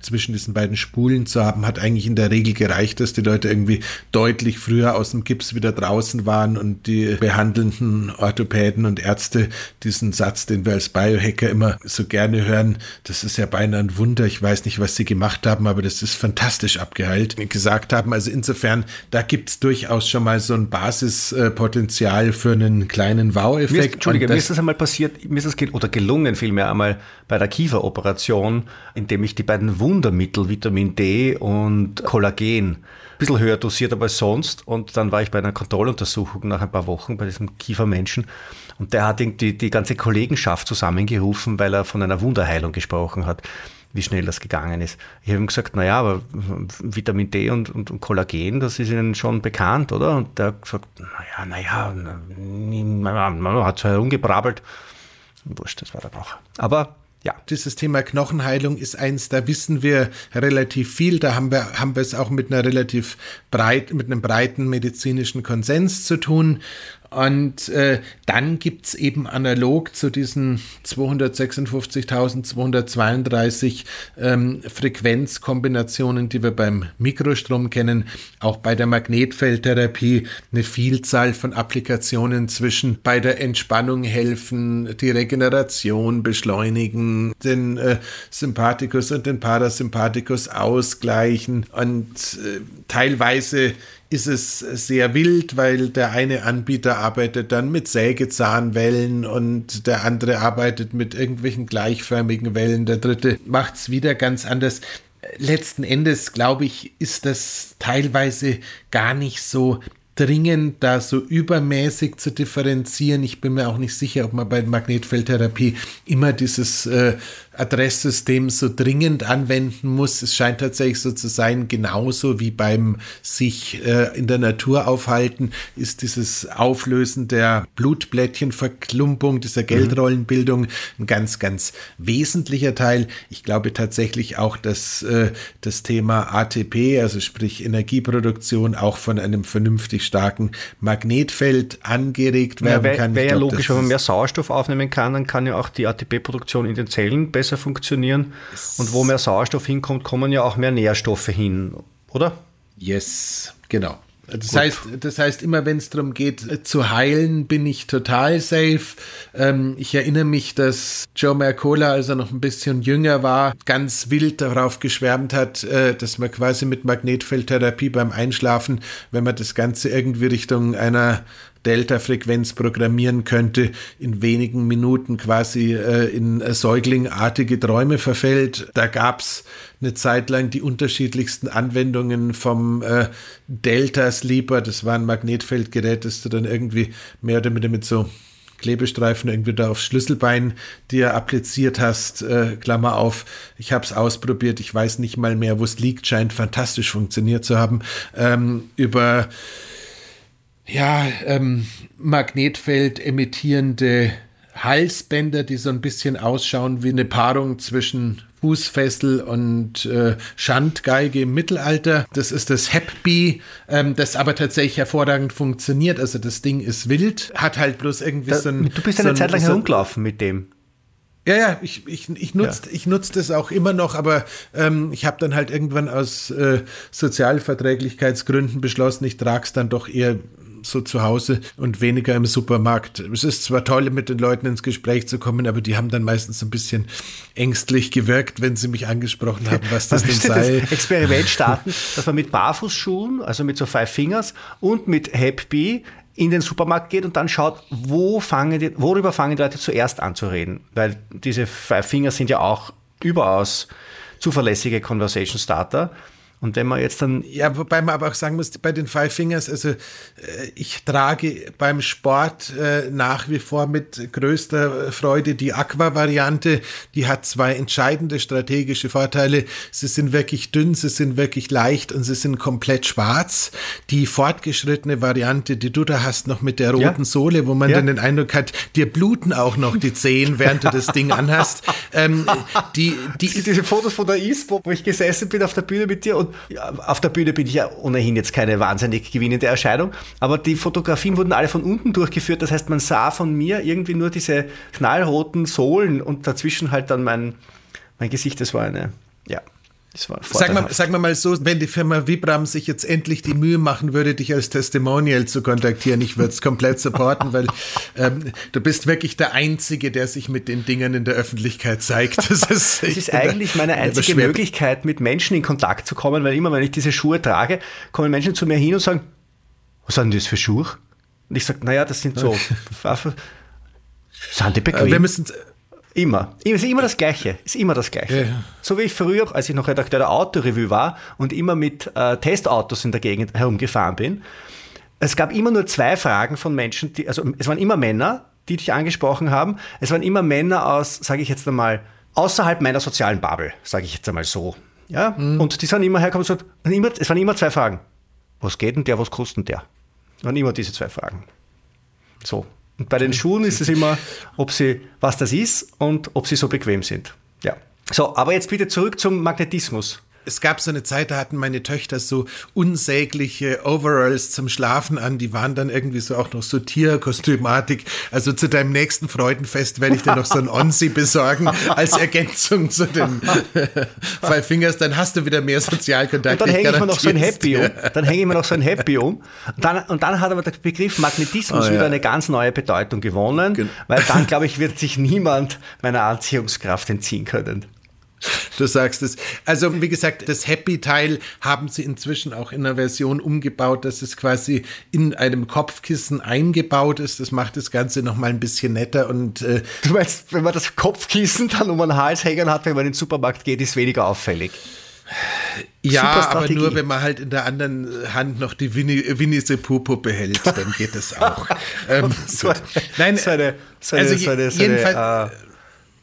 zwischen diesen beiden Spulen zu haben, hat eigentlich in der Regel gereicht, dass die Leute irgendwie deutlich früher aus dem Gips wieder draußen waren und die behandelnden Orthopäden und Ärzte diesen Satz, den wir als Biohacker immer so gerne hören, das ist ja beinahe ein Wunder, ich weiß nicht, was sie gemacht haben, aber das ist fantastisch abgeheilt, gesagt haben. Also insofern, da gibt es durchaus schon mal so ein Basispotenzial für einen kleinen Wow-Effekt. Entschuldige, mir ist das einmal passiert, mir ist es oder gelungen vielmehr einmal bei der Kieferoperation, indem ich die beiden Wundermittel Vitamin D und Kollagen ein bisschen höher dosiert habe als sonst. Und dann war ich bei einer Kontrolluntersuchung nach ein paar Wochen bei diesem Kiefermenschen. Und der hat die, die ganze Kollegenschaft zusammengerufen, weil er von einer Wunderheilung gesprochen hat wie schnell das gegangen ist. Ich habe ihm gesagt, naja, aber Vitamin D und, und, und, Kollagen, das ist Ihnen schon bekannt, oder? Und der hat gesagt, naja, naja, man hat so herumgebrabbelt. Wurscht, das war dann auch. Aber ja. Dieses Thema Knochenheilung ist eins, da wissen wir relativ viel. Da haben wir, haben wir es auch mit einer relativ breit, mit einem breiten medizinischen Konsens zu tun. Und äh, dann gibt es eben analog zu diesen 256.232 ähm, Frequenzkombinationen, die wir beim Mikrostrom kennen, auch bei der Magnetfeldtherapie eine Vielzahl von Applikationen zwischen bei der Entspannung helfen, die Regeneration beschleunigen, den äh, Sympathikus und den Parasympathikus ausgleichen und äh, teilweise ist es sehr wild, weil der eine Anbieter arbeitet dann mit Sägezahnwellen und der andere arbeitet mit irgendwelchen gleichförmigen Wellen, der dritte macht es wieder ganz anders. Letzten Endes, glaube ich, ist das teilweise gar nicht so dringend, da so übermäßig zu differenzieren. Ich bin mir auch nicht sicher, ob man bei Magnetfeldtherapie immer dieses äh, Adresssystem so dringend anwenden muss. Es scheint tatsächlich so zu sein, genauso wie beim sich äh, in der Natur aufhalten, ist dieses Auflösen der Blutblättchenverklumpung, dieser mhm. Geldrollenbildung ein ganz, ganz wesentlicher Teil. Ich glaube tatsächlich auch, dass äh, das Thema ATP, also sprich Energieproduktion, auch von einem vernünftig starken Magnetfeld angeregt werden ja, wär, kann. Wäre ja logisch, wenn man mehr Sauerstoff aufnehmen kann, dann kann ja auch die ATP-Produktion in den Zellen besser besser funktionieren. Und wo mehr Sauerstoff hinkommt, kommen ja auch mehr Nährstoffe hin, oder? Yes, genau. Das heißt, das heißt, immer wenn es darum geht zu heilen, bin ich total safe. Ähm, ich erinnere mich, dass Joe Mercola, als er noch ein bisschen jünger war, ganz wild darauf geschwärmt hat, äh, dass man quasi mit Magnetfeldtherapie beim Einschlafen, wenn man das Ganze irgendwie Richtung einer Delta-Frequenz programmieren könnte, in wenigen Minuten quasi äh, in säuglingartige Träume verfällt. Da gab es eine Zeit lang die unterschiedlichsten Anwendungen vom äh, Delta Sleeper. Das war ein Magnetfeldgerät, das du dann irgendwie mehr oder minder mit so Klebestreifen irgendwie da aufs Schlüsselbein dir appliziert hast, äh, Klammer auf, ich habe es ausprobiert, ich weiß nicht mal mehr, wo es liegt, scheint fantastisch funktioniert zu haben, ähm, über ja, ähm, Magnetfeld emittierende Halsbänder, die so ein bisschen ausschauen wie eine Paarung zwischen Fußfessel und äh, Schandgeige im Mittelalter. Das ist das Happy, ähm, das aber tatsächlich hervorragend funktioniert. Also das Ding ist wild, hat halt bloß irgendwie da, so ein... Du bist eine so Zeit lang so herumgelaufen mit dem. Ja, ja, ich, ich, ich nutze ja. ich nutz das auch immer noch, aber ähm, ich habe dann halt irgendwann aus äh, Sozialverträglichkeitsgründen beschlossen, ich trage es dann doch eher so zu Hause und weniger im Supermarkt. Es ist zwar toll, mit den Leuten ins Gespräch zu kommen, aber die haben dann meistens ein bisschen ängstlich gewirkt, wenn sie mich angesprochen haben, was das denn sei. Das Experiment starten, dass man mit Barfußschuhen, also mit so Five Fingers und mit Happy in den Supermarkt geht und dann schaut, wo fangen die, worüber fangen die Leute zuerst an zu reden. Weil diese Five Fingers sind ja auch überaus zuverlässige Conversation Starter. Und wenn man jetzt dann. Ja, wobei man aber auch sagen muss, bei den Five Fingers, also äh, ich trage beim Sport äh, nach wie vor mit größter Freude die Aqua-Variante. Die hat zwei entscheidende strategische Vorteile. Sie sind wirklich dünn, sie sind wirklich leicht und sie sind komplett schwarz. Die fortgeschrittene Variante, die du da hast, noch mit der roten ja. Sohle, wo man ja. dann den Eindruck hat, dir bluten auch noch die Zehen, während du das Ding anhast. Ähm, die, die, Diese Fotos von der ISPO, wo ich gesessen bin auf der Bühne mit dir und auf der Bühne bin ich ja ohnehin jetzt keine wahnsinnig gewinnende Erscheinung, aber die Fotografien wurden alle von unten durchgeführt. Das heißt, man sah von mir irgendwie nur diese knallroten Sohlen und dazwischen halt dann mein, mein Gesicht. Das war eine, ja, Sag mal, sag mal mal so, wenn die Firma Vibram sich jetzt endlich die Mühe machen würde, dich als Testimonial zu kontaktieren, ich würde es komplett supporten, weil ähm, du bist wirklich der Einzige, der sich mit den Dingen in der Öffentlichkeit zeigt. Das ist, das ist eigentlich meine einzige Möglichkeit, mit Menschen in Kontakt zu kommen, weil immer, wenn ich diese Schuhe trage, kommen Menschen zu mir hin und sagen, was sind das für Schuhe? Und ich sage, naja, das sind so Waffen. Sind die bequem? Wir müssen Immer. Es ist immer das Gleiche. Es ist immer das Gleiche. Ja. So wie ich früher, als ich noch Redakteur der Autorevue war und immer mit äh, Testautos in der Gegend herumgefahren bin. Es gab immer nur zwei Fragen von Menschen, die, also es waren immer Männer, die dich angesprochen haben. Es waren immer Männer aus, sage ich jetzt einmal, außerhalb meiner sozialen Bubble, sage ich jetzt einmal so. Ja? Mhm. Und die sind immer hergekommen und gesagt, es waren immer zwei Fragen. Was geht denn der, was kostet denn der? Es waren immer diese zwei Fragen. So. Und bei den Schuhen ist es immer, ob sie, was das ist und ob sie so bequem sind. Ja. So, aber jetzt bitte zurück zum Magnetismus es gab so eine Zeit, da hatten meine Töchter so unsägliche Overalls zum Schlafen an. Die waren dann irgendwie so auch noch so Tierkostümartig. Also zu deinem nächsten Freudenfest werde ich dir noch so ein Onsi besorgen als Ergänzung zu den Five Fingers. Dann hast du wieder mehr Sozialkontakt. Und dann hänge ich mir noch so ein Happy um. Dann hänge ich mir noch so ein Happy um. Und dann, und dann hat aber der Begriff Magnetismus oh, ja. wieder eine ganz neue Bedeutung gewonnen, Gen weil dann, glaube ich, wird sich niemand meiner Anziehungskraft entziehen können. Du sagst es. Also, wie gesagt, das Happy-Teil haben sie inzwischen auch in einer Version umgebaut, dass es quasi in einem Kopfkissen eingebaut ist. Das macht das Ganze nochmal ein bisschen netter und. Äh du meinst, wenn man das Kopfkissen dann um den Hals hängen hat, wenn man in den Supermarkt geht, ist weniger auffällig? Ja, aber nur, wenn man halt in der anderen Hand noch die Winnie, Winnie the Pooh-Puppe hält, dann geht das auch. ähm, so, Nein, so eine, so eine, also so eine, so eine, jedenfalls, äh,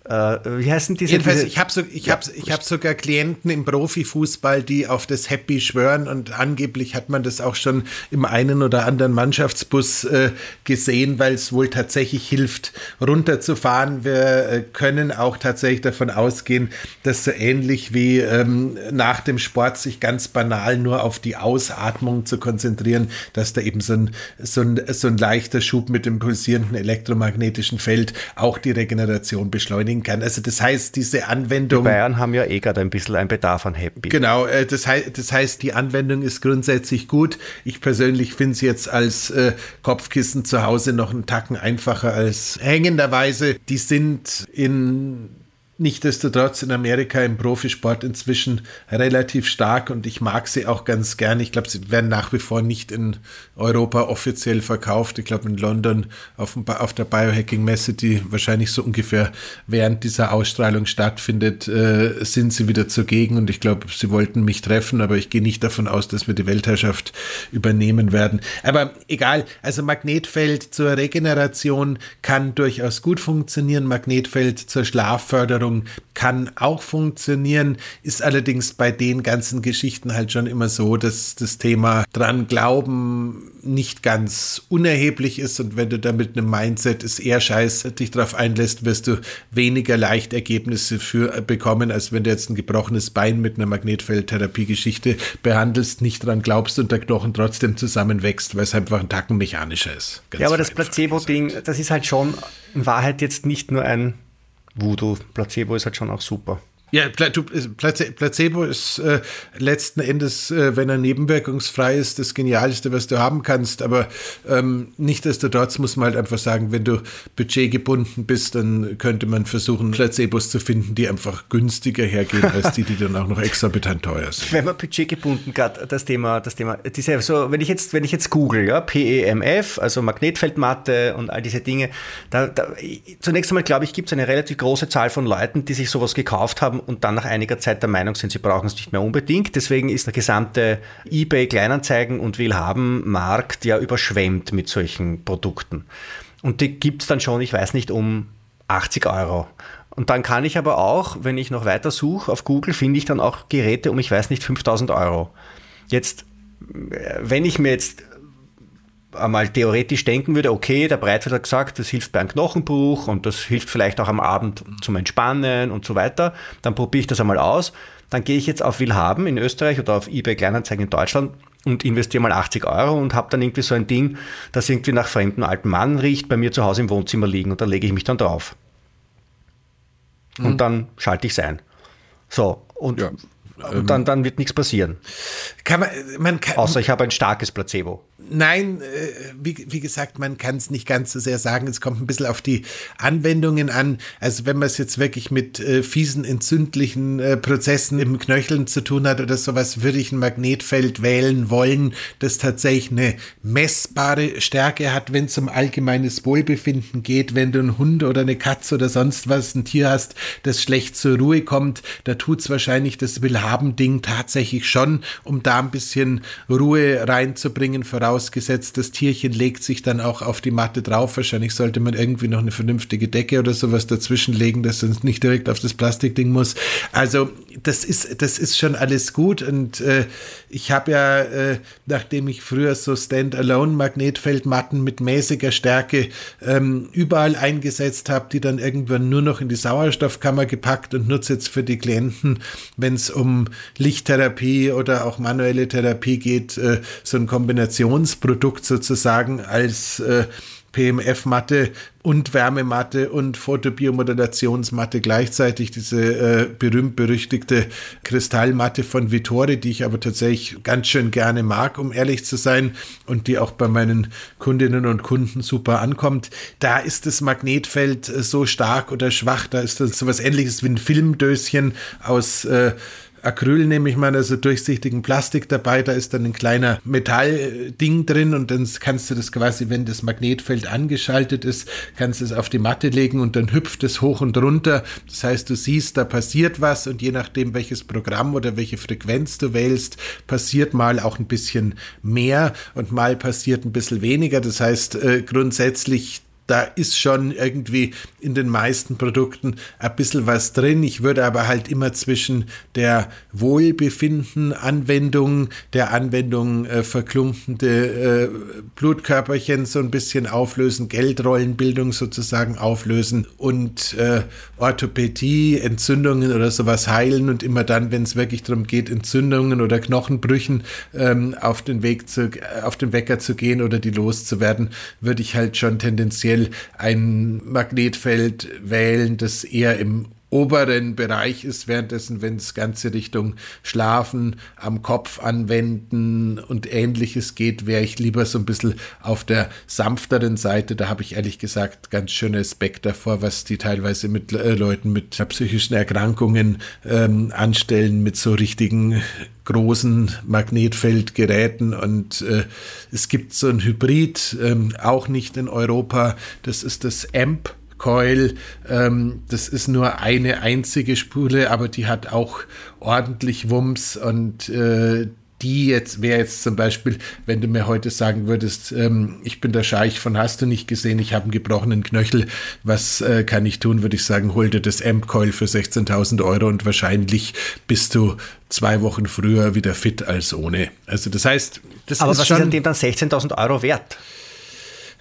wie heißen diese? Jedenfalls, diese, ich habe so, ich ja, hab, ich hab sogar Klienten im Profifußball, die auf das Happy schwören und angeblich hat man das auch schon im einen oder anderen Mannschaftsbus äh, gesehen, weil es wohl tatsächlich hilft, runterzufahren. Wir äh, können auch tatsächlich davon ausgehen, dass so ähnlich wie ähm, nach dem Sport sich ganz banal nur auf die Ausatmung zu konzentrieren, dass da eben so ein, so ein, so ein leichter Schub mit dem pulsierenden elektromagnetischen Feld auch die Regeneration beschleunigt bringen kann. Also das heißt, diese Anwendung. Die Bayern haben ja eh gerade ein bisschen einen Bedarf an Happy. Genau, äh, das, heißt, das heißt, die Anwendung ist grundsätzlich gut. Ich persönlich finde es jetzt als äh, Kopfkissen zu Hause noch einen Tacken einfacher als hängenderweise. Die sind in Nichtsdestotrotz in Amerika im Profisport inzwischen relativ stark und ich mag sie auch ganz gern. Ich glaube, sie werden nach wie vor nicht in Europa offiziell verkauft. Ich glaube, in London auf, auf der Biohacking-Messe, die wahrscheinlich so ungefähr während dieser Ausstrahlung stattfindet, äh, sind sie wieder zugegen und ich glaube, sie wollten mich treffen, aber ich gehe nicht davon aus, dass wir die Weltherrschaft übernehmen werden. Aber egal, also Magnetfeld zur Regeneration kann durchaus gut funktionieren. Magnetfeld zur Schlafförderung Beziehung kann auch funktionieren, ist allerdings bei den ganzen Geschichten halt schon immer so, dass das Thema dran glauben nicht ganz unerheblich ist. Und wenn du da mit einem Mindset ist eher scheiß dich darauf einlässt, wirst du weniger leicht Ergebnisse für, bekommen, als wenn du jetzt ein gebrochenes Bein mit einer Magnetfeldtherapie-Geschichte behandelst, nicht dran glaubst und der Knochen trotzdem zusammenwächst, weil es einfach ein Tacken mechanischer ist. Ja, aber das Placebo-Ding, das ist halt schon in Wahrheit jetzt nicht nur ein Voodoo, Placebo ist halt schon auch super. Ja, Placebo ist äh, letzten Endes, äh, wenn er nebenwirkungsfrei ist, das Genialste, was du haben kannst. Aber ähm, nichtsdestotrotz muss man halt einfach sagen, wenn du budgetgebunden bist, dann könnte man versuchen, Placebos zu finden, die einfach günstiger hergehen, als die, die dann auch noch exorbitant teuer sind. Wenn man budgetgebunden gerade das Thema, das Thema, diese, so, wenn ich jetzt, wenn ich jetzt google, ja, PEMF, also Magnetfeldmatte und all diese Dinge, da, da zunächst einmal glaube ich, gibt es eine relativ große Zahl von Leuten, die sich sowas gekauft haben und dann nach einiger Zeit der Meinung sind, sie brauchen es nicht mehr unbedingt. Deswegen ist der gesamte eBay Kleinanzeigen und Willhaben Markt ja überschwemmt mit solchen Produkten. Und die gibt es dann schon, ich weiß nicht, um 80 Euro. Und dann kann ich aber auch, wenn ich noch weiter suche auf Google, finde ich dann auch Geräte um, ich weiß nicht, 5000 Euro. Jetzt, wenn ich mir jetzt einmal theoretisch denken würde, okay, der Breitfeld hat gesagt, das hilft bei einem Knochenbruch und das hilft vielleicht auch am Abend zum Entspannen und so weiter, dann probiere ich das einmal aus. Dann gehe ich jetzt auf Willhaben in Österreich oder auf eBay Kleinanzeigen in Deutschland und investiere mal 80 Euro und habe dann irgendwie so ein Ding, das irgendwie nach fremden alten Mann riecht, bei mir zu Hause im Wohnzimmer liegen und da lege ich mich dann drauf. Mhm. Und dann schalte ich es ein. So, und ja. Und dann, dann wird nichts passieren. Kann man, man kann, Außer ich habe ein starkes Placebo. Nein, äh, wie, wie gesagt, man kann es nicht ganz so sehr sagen. Es kommt ein bisschen auf die Anwendungen an. Also wenn man es jetzt wirklich mit äh, fiesen, entzündlichen äh, Prozessen im Knöcheln zu tun hat oder sowas, würde ich ein Magnetfeld wählen wollen, das tatsächlich eine messbare Stärke hat, wenn es um allgemeines Wohlbefinden geht. Wenn du einen Hund oder eine Katze oder sonst was, ein Tier hast, das schlecht zur Ruhe kommt, da tut es wahrscheinlich das Willhaben-Ding tatsächlich schon, um da ein bisschen Ruhe reinzubringen, voraus vorausgesetzt, das Tierchen legt sich dann auch auf die Matte drauf. Wahrscheinlich sollte man irgendwie noch eine vernünftige Decke oder sowas dazwischen legen, dass es nicht direkt auf das Plastikding muss. Also das ist, das ist schon alles gut und äh, ich habe ja, äh, nachdem ich früher so Standalone-Magnetfeldmatten mit mäßiger Stärke ähm, überall eingesetzt habe, die dann irgendwann nur noch in die Sauerstoffkammer gepackt und nutze jetzt für die Klienten, wenn es um Lichttherapie oder auch manuelle Therapie geht, äh, so ein Kombinations Produkt sozusagen als äh, PMF-Matte und Wärmematte und Fotobiomodulationsmatte gleichzeitig, diese äh, berühmt-berüchtigte Kristallmatte von Vittori, die ich aber tatsächlich ganz schön gerne mag, um ehrlich zu sein, und die auch bei meinen Kundinnen und Kunden super ankommt. Da ist das Magnetfeld äh, so stark oder schwach, da ist das so was ähnliches wie ein Filmdöschen aus äh, Acryl nehme ich mal, also durchsichtigen Plastik dabei, da ist dann ein kleiner Metallding drin und dann kannst du das quasi, wenn das Magnetfeld angeschaltet ist, kannst du es auf die Matte legen und dann hüpft es hoch und runter. Das heißt, du siehst, da passiert was und je nachdem, welches Programm oder welche Frequenz du wählst, passiert mal auch ein bisschen mehr und mal passiert ein bisschen weniger. Das heißt, äh, grundsätzlich da ist schon irgendwie in den meisten Produkten ein bisschen was drin. Ich würde aber halt immer zwischen der Wohlbefinden-Anwendung, der Anwendung äh, verklumpende äh, Blutkörperchen so ein bisschen auflösen, Geldrollenbildung sozusagen auflösen und äh, Orthopädie, Entzündungen oder sowas heilen und immer dann, wenn es wirklich darum geht, Entzündungen oder Knochenbrüchen ähm, auf den Weg zu, auf den Wecker zu gehen oder die loszuwerden, würde ich halt schon tendenziell ein Magnetfeld wählen, das eher im oberen Bereich ist, währenddessen, wenn es ganze Richtung Schlafen, am Kopf anwenden und ähnliches geht, wäre ich lieber so ein bisschen auf der sanfteren Seite. Da habe ich ehrlich gesagt ganz schön Respekt davor, was die teilweise mit äh, Leuten mit psychischen Erkrankungen ähm, anstellen, mit so richtigen großen Magnetfeldgeräten. Und äh, es gibt so ein Hybrid, ähm, auch nicht in Europa, das ist das AMP Coil. Ähm, das ist nur eine einzige Spule, aber die hat auch ordentlich Wumms und äh, die jetzt wäre jetzt zum Beispiel, wenn du mir heute sagen würdest, ähm, ich bin der Scheich von hast du nicht gesehen, ich habe einen gebrochenen Knöchel, was äh, kann ich tun, würde ich sagen, hol dir das Amp-Coil für 16.000 Euro und wahrscheinlich bist du zwei Wochen früher wieder fit als ohne. Also das heißt, das Aber ist was schon, ist an dem dann 16.000 Euro wert?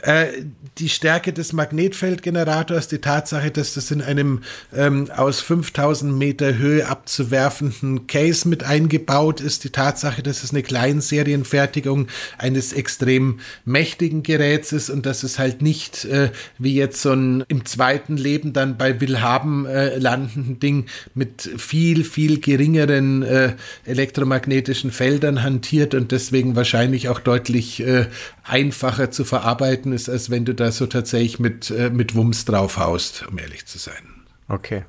Äh, die Stärke des Magnetfeldgenerators, die Tatsache, dass das in einem ähm, aus 5000 Meter Höhe abzuwerfenden Case mit eingebaut ist, die Tatsache, dass es eine Kleinserienfertigung eines extrem mächtigen Geräts ist und dass es halt nicht äh, wie jetzt so ein im zweiten Leben dann bei Willhaben äh, landenden Ding mit viel, viel geringeren äh, elektromagnetischen Feldern hantiert und deswegen wahrscheinlich auch deutlich äh, einfacher zu verarbeiten ist, als wenn du da so tatsächlich mit, äh, mit Wumms draufhaust, um ehrlich zu sein. Okay.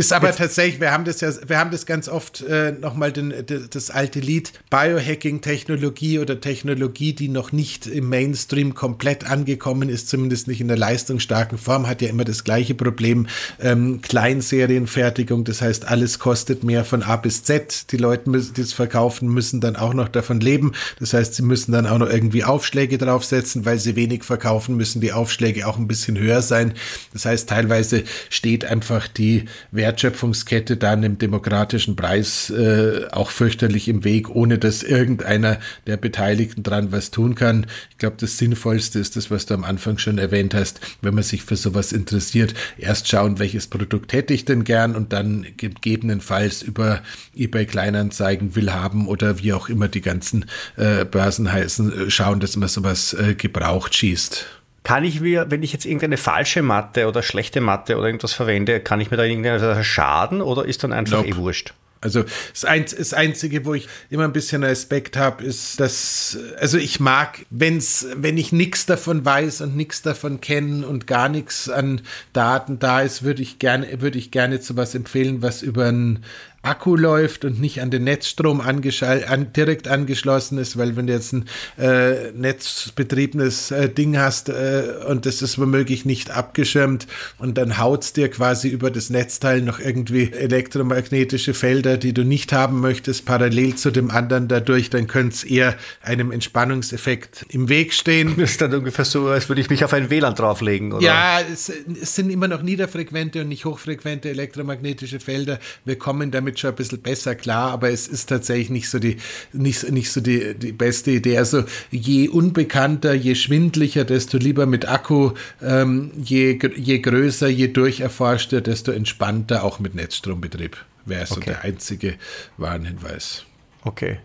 Ist aber Jetzt, tatsächlich, wir haben das ja, wir haben das ganz oft äh, nochmal das alte Lied Biohacking-Technologie oder Technologie, die noch nicht im Mainstream komplett angekommen ist, zumindest nicht in der leistungsstarken Form, hat ja immer das gleiche Problem. Ähm, Kleinserienfertigung, das heißt, alles kostet mehr von A bis Z. Die Leute, die es verkaufen, müssen dann auch noch davon leben. Das heißt, sie müssen dann auch noch irgendwie Aufschläge draufsetzen, weil sie wenig verkaufen, müssen die Aufschläge auch ein bisschen höher sein. Das heißt, teilweise steht einfach die Wert Wertschöpfungskette dann im demokratischen Preis äh, auch fürchterlich im Weg, ohne dass irgendeiner der Beteiligten dran was tun kann. Ich glaube, das Sinnvollste ist das, was du am Anfang schon erwähnt hast, wenn man sich für sowas interessiert, erst schauen, welches Produkt hätte ich denn gern und dann gegebenenfalls über eBay Kleinanzeigen will haben oder wie auch immer die ganzen äh, Börsen heißen, äh, schauen, dass man sowas äh, gebraucht schießt. Kann ich mir, wenn ich jetzt irgendeine falsche Matte oder schlechte Matte oder irgendwas verwende, kann ich mir da irgendeinen schaden oder ist dann einfach nope. eh wurscht? Also das, ein, das Einzige, wo ich immer ein bisschen Respekt habe, ist, dass, also ich mag, wenn's, wenn ich nichts davon weiß und nichts davon kenne und gar nichts an Daten da ist, würde ich gerne, würde ich gerne zu was empfehlen, was über ein Akku läuft und nicht an den Netzstrom an, direkt angeschlossen ist, weil wenn du jetzt ein äh, netzbetriebenes äh, Ding hast äh, und das ist womöglich nicht abgeschirmt und dann haut's dir quasi über das Netzteil noch irgendwie elektromagnetische Felder, die du nicht haben möchtest, parallel zu dem anderen dadurch, dann könnte es eher einem Entspannungseffekt im Weg stehen. Das ist dann ungefähr so, als würde ich mich auf ein WLAN drauflegen, oder? Ja, es, es sind immer noch niederfrequente und nicht hochfrequente elektromagnetische Felder. Wir kommen damit schon ein bisschen besser klar, aber es ist tatsächlich nicht so die, nicht, nicht so die, die beste Idee. Also je unbekannter, je schwindlicher, desto lieber mit Akku, ähm, je, je größer, je durcherforschter, desto entspannter auch mit Netzstrombetrieb. Wäre so okay. der einzige Warnhinweis. Okay.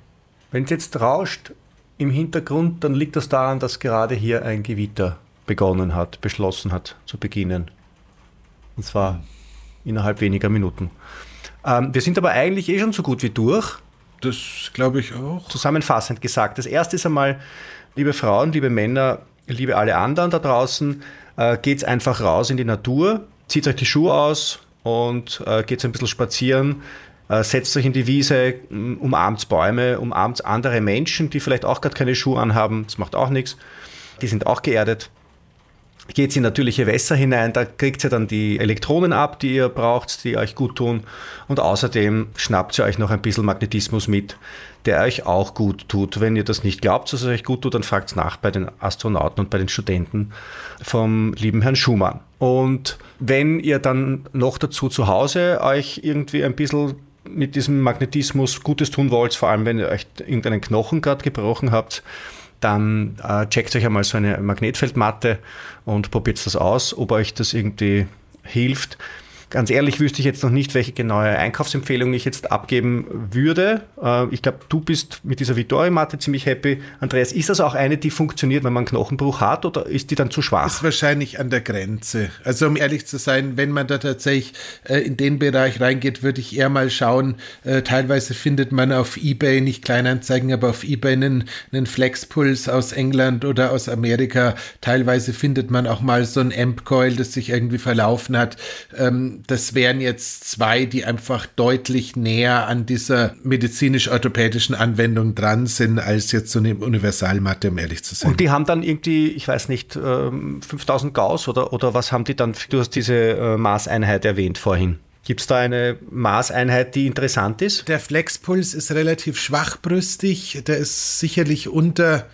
Wenn es jetzt rauscht im Hintergrund, dann liegt das daran, dass gerade hier ein Gewitter begonnen hat, beschlossen hat zu beginnen. Und zwar innerhalb weniger Minuten. Ähm, wir sind aber eigentlich eh schon so gut wie durch. Das glaube ich auch. Zusammenfassend gesagt. Das erste ist einmal, liebe Frauen, liebe Männer, liebe alle anderen da draußen, äh, geht's einfach raus in die Natur, zieht euch die Schuhe aus und äh, geht ein bisschen spazieren. Äh, setzt euch in die Wiese, umarmt Bäume, umarmt andere Menschen, die vielleicht auch gerade keine Schuhe anhaben. Das macht auch nichts. Die sind auch geerdet geht in natürliche Wässer hinein, da kriegt ihr dann die Elektronen ab, die ihr braucht, die euch gut tun. Und außerdem schnappt ihr euch noch ein bisschen Magnetismus mit, der euch auch gut tut. Wenn ihr das nicht glaubt, dass es euch gut tut, dann fragt nach bei den Astronauten und bei den Studenten vom lieben Herrn Schumann. Und wenn ihr dann noch dazu zu Hause euch irgendwie ein bisschen mit diesem Magnetismus Gutes tun wollt, vor allem wenn ihr euch irgendeinen Knochen gerade gebrochen habt, dann äh, checkt euch einmal so eine Magnetfeldmatte und probiert das aus, ob euch das irgendwie hilft. Ganz ehrlich wüsste ich jetzt noch nicht, welche genaue Einkaufsempfehlung ich jetzt abgeben würde. Äh, ich glaube, du bist mit dieser Vittori-Matte ziemlich happy. Andreas, ist das auch eine, die funktioniert, wenn man Knochenbruch hat oder ist die dann zu schwach? Ist wahrscheinlich an der Grenze. Also um ehrlich zu sein, wenn man da tatsächlich äh, in den Bereich reingeht, würde ich eher mal schauen. Äh, teilweise findet man auf Ebay, nicht Kleinanzeigen, aber auf Ebay einen, einen Flexpuls aus England oder aus Amerika. Teilweise findet man auch mal so ein Amp-Coil, das sich irgendwie verlaufen hat. Ähm, das wären jetzt zwei, die einfach deutlich näher an dieser medizinisch-orthopädischen Anwendung dran sind, als jetzt so eine Universalmatte, um ehrlich zu sein. Und die haben dann irgendwie, ich weiß nicht, 5000 ähm, Gauss oder, oder was haben die dann? Du hast diese äh, Maßeinheit erwähnt vorhin. Gibt es da eine Maßeinheit, die interessant ist? Der Flexpuls ist relativ schwachbrüstig. Der ist sicherlich unter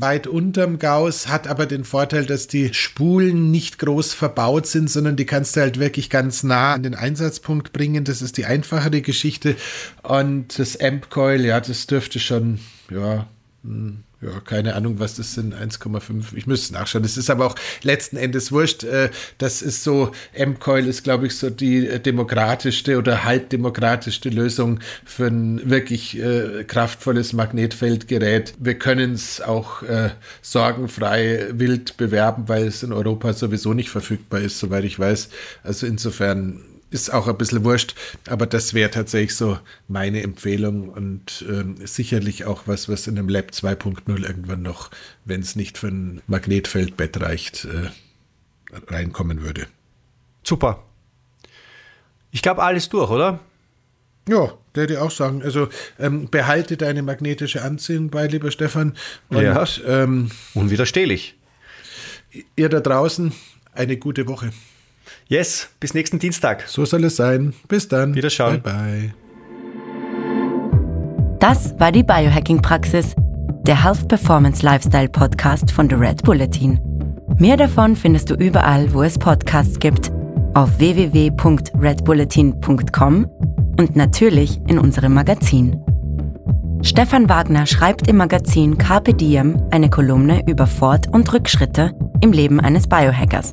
weit unterm Gauss, hat aber den Vorteil, dass die Spulen nicht groß verbaut sind, sondern die kannst du halt wirklich ganz nah an den Einsatzpunkt bringen. Das ist die einfachere Geschichte. Und das Amp Coil, ja, das dürfte schon, ja, hm, ja, keine Ahnung, was das sind, 1,5. Ich müsste nachschauen. Das ist aber auch letzten Endes wurscht. Äh, das ist so, M-Coil ist, glaube ich, so die äh, demokratischste oder halbdemokratischste Lösung für ein wirklich äh, kraftvolles Magnetfeldgerät. Wir können es auch sorgenfrei wild bewerben, weil es in Europa sowieso nicht verfügbar ist, soweit ich weiß. Also insofern ist auch ein bisschen wurscht, aber das wäre tatsächlich so meine Empfehlung und ähm, sicherlich auch was, was in einem Lab 2.0 irgendwann noch, wenn es nicht für ein Magnetfeldbett reicht, äh, reinkommen würde. Super. Ich glaube, alles durch, oder? Ja, der dir auch sagen. Also ähm, behalte deine magnetische Anziehung bei, lieber Stefan. Und, ja. Ähm, unwiderstehlich. Ihr da draußen, eine gute Woche. Yes, bis nächsten Dienstag. So soll es sein. Bis dann. Wiederschauen. Bye bye. Das war die Biohacking-Praxis, der Health Performance Lifestyle Podcast von The Red Bulletin. Mehr davon findest du überall, wo es Podcasts gibt, auf www.redbulletin.com und natürlich in unserem Magazin. Stefan Wagner schreibt im Magazin Carpe Diem eine Kolumne über Fort- und Rückschritte im Leben eines Biohackers.